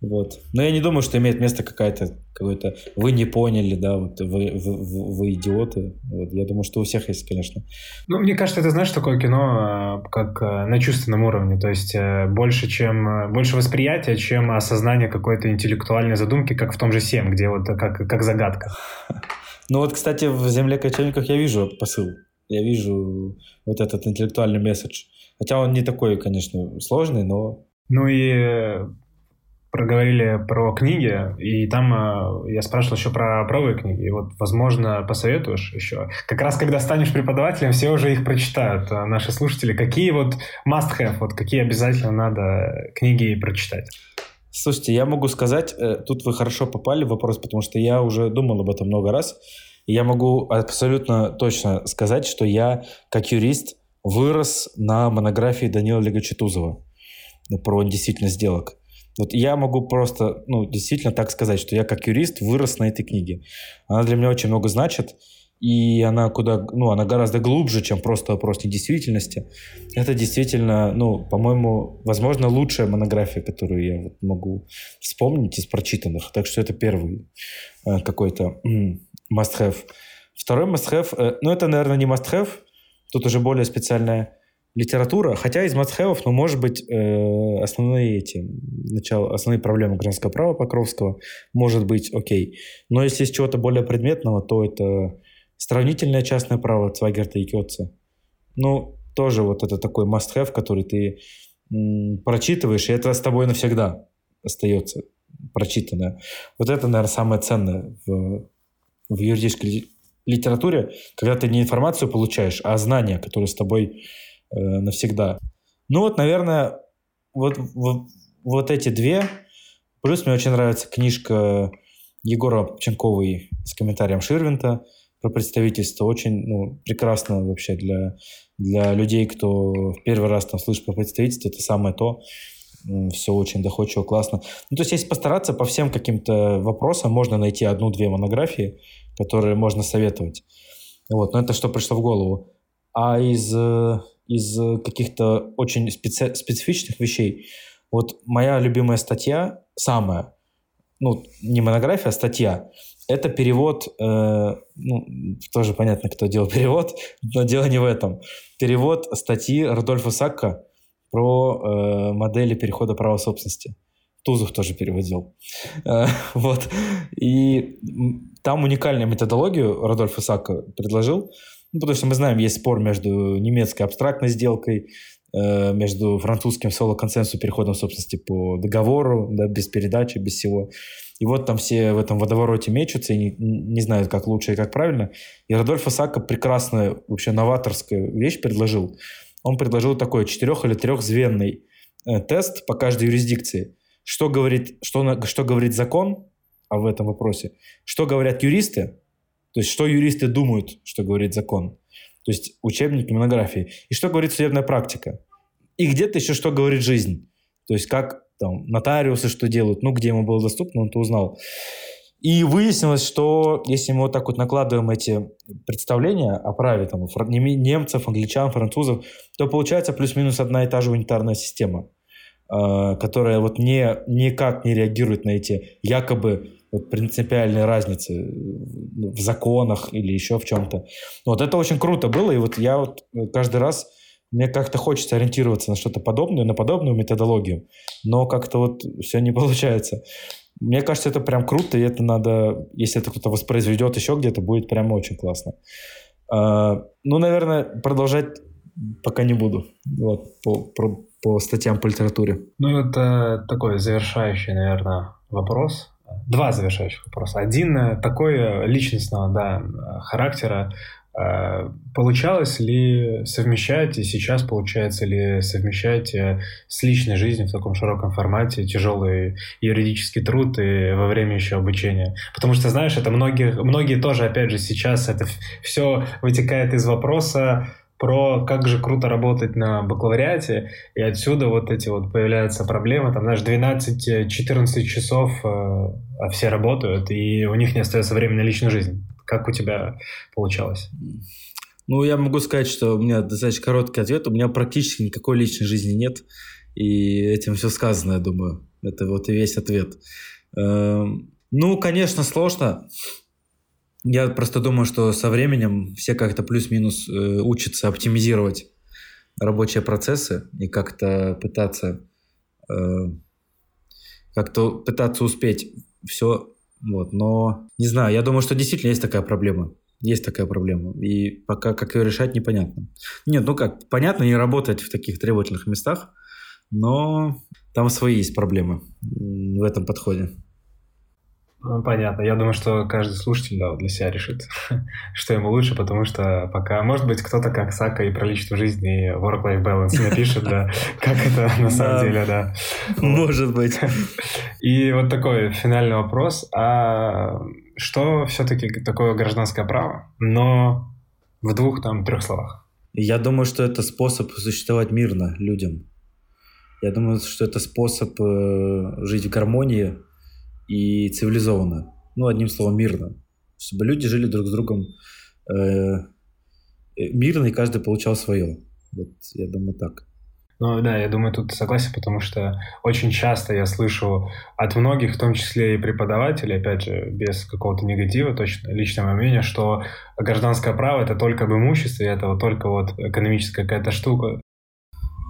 Вот. Но я не думаю, что имеет место какая-то какой-то вы не поняли, да, вот вы, вы, вы идиоты. Вот. Я думаю, что у всех есть, конечно. Ну, мне кажется, это знаешь, такое кино э, как э, на чувственном уровне, то есть э, больше, чем больше восприятия, чем осознание какой-то интеллектуальной задумки, как в том же «Семь», где вот как, как загадка. Ну вот, кстати, в «Земле кочевников» я вижу посыл. Я вижу вот этот интеллектуальный месседж. Хотя он не такой, конечно, сложный, но... Ну и проговорили про книги, и там э, я спрашивал еще про правые книги. И вот, возможно, посоветуешь еще. Как раз когда станешь преподавателем, все уже их прочитают, э, наши слушатели. Какие вот must-have, вот какие обязательно надо книги прочитать? Слушайте, я могу сказать, э, тут вы хорошо попали в вопрос, потому что я уже думал об этом много раз. И я могу абсолютно точно сказать, что я, как юрист, вырос на монографии Данила Легочетузова про действительно сделок. Вот я могу просто, ну, действительно так сказать, что я как юрист вырос на этой книге. Она для меня очень много значит, и она куда, ну, она гораздо глубже, чем просто вопрос недействительности. Это действительно, ну, по-моему, возможно, лучшая монография, которую я вот могу вспомнить из прочитанных. Так что это первый э, какой-то must-have. Второй must-have, э, ну, это, наверное, не must-have, тут уже более специальная литература, хотя из мастхэвов, ну, может быть, э, основные эти, начало, основные проблемы гражданского права Покровского, может быть, окей. Но если из чего-то более предметного, то это сравнительное частное право Цвайгерта и Кётца. Ну, тоже вот это такой must-have, который ты м, прочитываешь, и это с тобой навсегда остается прочитанное. Вот это, наверное, самое ценное в, в юридической литературе, когда ты не информацию получаешь, а знания, которые с тобой э, навсегда. Ну вот, наверное, вот, вот, вот эти две. Плюс мне очень нравится книжка Егора Ченковой с комментарием Ширвинта про представительство. Очень ну, прекрасно вообще для, для людей, кто в первый раз там слышит про представительство. Это самое то. Все очень доходчиво, классно. Ну, то есть, если постараться по всем каким-то вопросам, можно найти одну-две монографии, которые можно советовать. Вот, но это что пришло в голову. А из э, из э, каких-то очень специ- специфичных вещей. Вот моя любимая статья, самая, ну, не монография, а статья, это перевод, э, ну, тоже понятно, кто делал перевод, но дело не в этом. Перевод статьи Рудольфа Сакка про э, модели перехода права собственности. Тузов тоже переводил. Э, вот. И там уникальную методологию Рудольфа Сакка предложил. Ну, потому что мы знаем, есть спор между немецкой абстрактной сделкой, э, между французским соло-консенсусом переходом собственности по договору, да, без передачи, без всего. И вот там все в этом водовороте мечутся и не, не знают, как лучше и как правильно. И Родольфо Сака прекрасную, вообще новаторскую вещь предложил. Он предложил такой четырех- или трехзвенный э, тест по каждой юрисдикции. Что говорит, что, что говорит закон а в этом вопросе? Что говорят юристы? То есть, что юристы думают, что говорит закон. То есть, учебники, монографии. И что говорит судебная практика. И где-то еще что говорит жизнь. То есть, как там нотариусы что делают, ну, где ему было доступно, он то узнал. И выяснилось, что если мы вот так вот накладываем эти представления о праве там, немцев, англичан, французов, то получается плюс-минус одна и та же унитарная система, а, которая вот не, никак не реагирует на эти якобы вот принципиальной разницы ну, в законах или еще в чем-то. Вот это очень круто было, и вот я вот каждый раз мне как-то хочется ориентироваться на что-то подобное, на подобную методологию, но как-то вот все не получается. Мне кажется, это прям круто, и это надо, если это кто-то воспроизведет еще где-то, будет прям очень классно. А, ну, наверное, продолжать пока не буду. Вот, по, по, по статьям по литературе. Ну, это такой завершающий, наверное, вопрос. Два завершающих вопроса. Один э, такой э, личностного да, характера. Э, получалось ли совмещать, и сейчас получается ли совмещать с личной жизнью в таком широком формате тяжелый юридический труд и во время еще обучения? Потому что, знаешь, это многие, многие тоже, опять же, сейчас это все вытекает из вопроса, про как же круто работать на бакалавриате, и отсюда вот эти вот появляются проблемы, там, знаешь, 12-14 часов, э, а все работают, и у них не остается времени на личную жизнь. Как у тебя получалось? Ну, я могу сказать, что у меня достаточно короткий ответ. У меня практически никакой личной жизни нет. И этим все сказано, я думаю. Это вот и весь ответ. Эм, ну, конечно, сложно. Я просто думаю, что со временем все как-то плюс-минус э, учатся оптимизировать рабочие процессы и как-то пытаться э, как-то пытаться успеть все вот, но не знаю, я думаю, что действительно есть такая проблема. Есть такая проблема. И пока как ее решать, непонятно. Нет, ну как, понятно, не работать в таких требовательных местах, но там свои есть проблемы в этом подходе. Ну, понятно. Я думаю, что каждый слушатель да, для себя решит, что ему лучше, потому что пока, может быть, кто-то как Сака и про личную жизнь и work-life balance напишет, да, как это на самом деле, да. Может быть. И вот такой финальный вопрос. А что все-таки такое гражданское право, но в двух, там, трех словах? Я думаю, что это способ существовать мирно людям. Я думаю, что это способ э, жить в гармонии и цивилизованно. Ну, одним словом, мирно. Чтобы люди жили друг с другом э, э, мирно, и каждый получал свое. Вот я думаю так. Ну да, я думаю, тут согласен, потому что очень часто я слышу от многих, в том числе и преподавателей, опять же, без какого-то негатива, точно личного мнения, что гражданское право это только об имуществе, это вот только вот экономическая какая-то штука.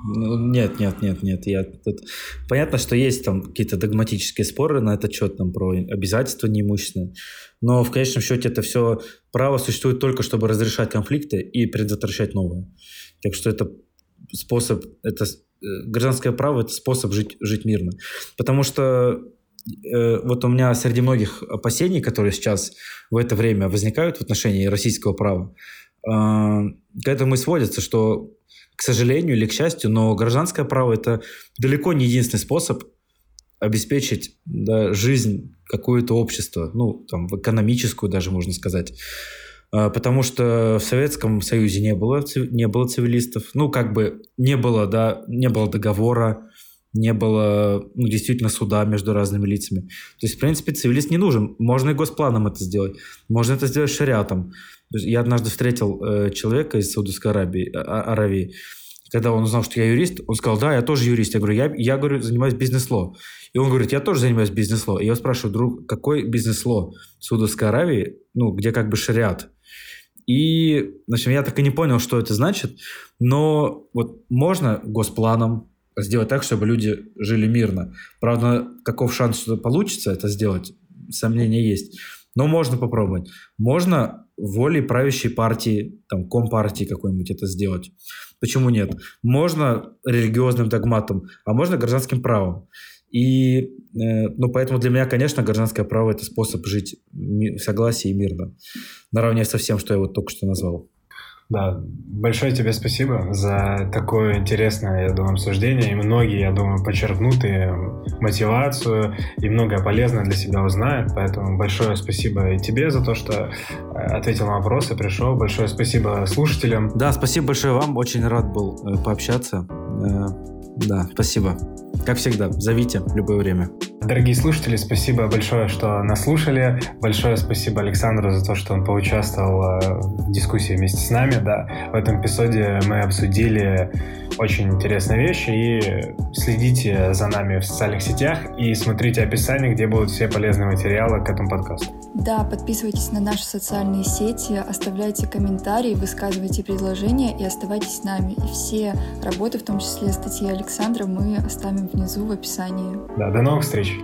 Ну, нет, нет, нет, нет. Я тут... Понятно, что есть там какие-то догматические споры на этот счет, там, про обязательства неимущественные, но в конечном счете это все право существует только, чтобы разрешать конфликты и предотвращать новые. Так что это способ, это э, гражданское право – это способ жить, жить мирно. Потому что э, вот у меня среди многих опасений, которые сейчас в это время возникают в отношении российского права, э, к этому и сводится, что к сожалению или к счастью, но гражданское право это далеко не единственный способ обеспечить да, жизнь какое-то общество, ну, там, экономическую даже, можно сказать. А, потому что в Советском Союзе не было, не было цивилистов. Ну, как бы не было, да, не было договора, не было ну, действительно суда между разными лицами. То есть, в принципе, цивилист не нужен. Можно и госпланом это сделать. Можно это сделать шариатом. Я однажды встретил э, человека из Саудовской Аравии, а, а, Аравии, когда он узнал, что я юрист, он сказал, да, я тоже юрист. Я говорю, я, я говорю, занимаюсь бизнес-ло. И он говорит, я тоже занимаюсь бизнес-ло. И я спрашиваю, друг, какой бизнес-ло в Саудовской Аравии, ну, где как бы шариат? И, в я так и не понял, что это значит, но вот можно госпланом сделать так, чтобы люди жили мирно. Правда, каков шанс, что получится это сделать, сомнения есть. Но можно попробовать. Можно волей правящей партии, там, компартии какой-нибудь это сделать. Почему нет? Можно религиозным догматом, а можно гражданским правом. И, э, ну, поэтому для меня, конечно, гражданское право – это способ жить в согласии и мирно, наравне со всем, что я вот только что назвал. Да, большое тебе спасибо за такое интересное, я думаю, обсуждение. И многие, я думаю, подчеркнут и мотивацию, и многое полезное для себя узнают. Поэтому большое спасибо и тебе за то, что э, ответил на вопросы, пришел. Большое спасибо слушателям. Да, спасибо большое вам. Очень рад был э, пообщаться. Да, спасибо. Как всегда, зовите в любое время. Дорогие слушатели, спасибо большое, что нас слушали. Большое спасибо Александру за то, что он поучаствовал э, в дискуссии вместе с нами. Да. В этом эпизоде мы обсудили очень интересные вещи. И следите за нами в социальных сетях и смотрите описание, где будут все полезные материалы к этому подкасту. Да, подписывайтесь на наши социальные сети, оставляйте комментарии, высказывайте предложения и оставайтесь с нами. И все работы, в том числе статьи Александра, мы оставим внизу в описании. Да, до новых встреч!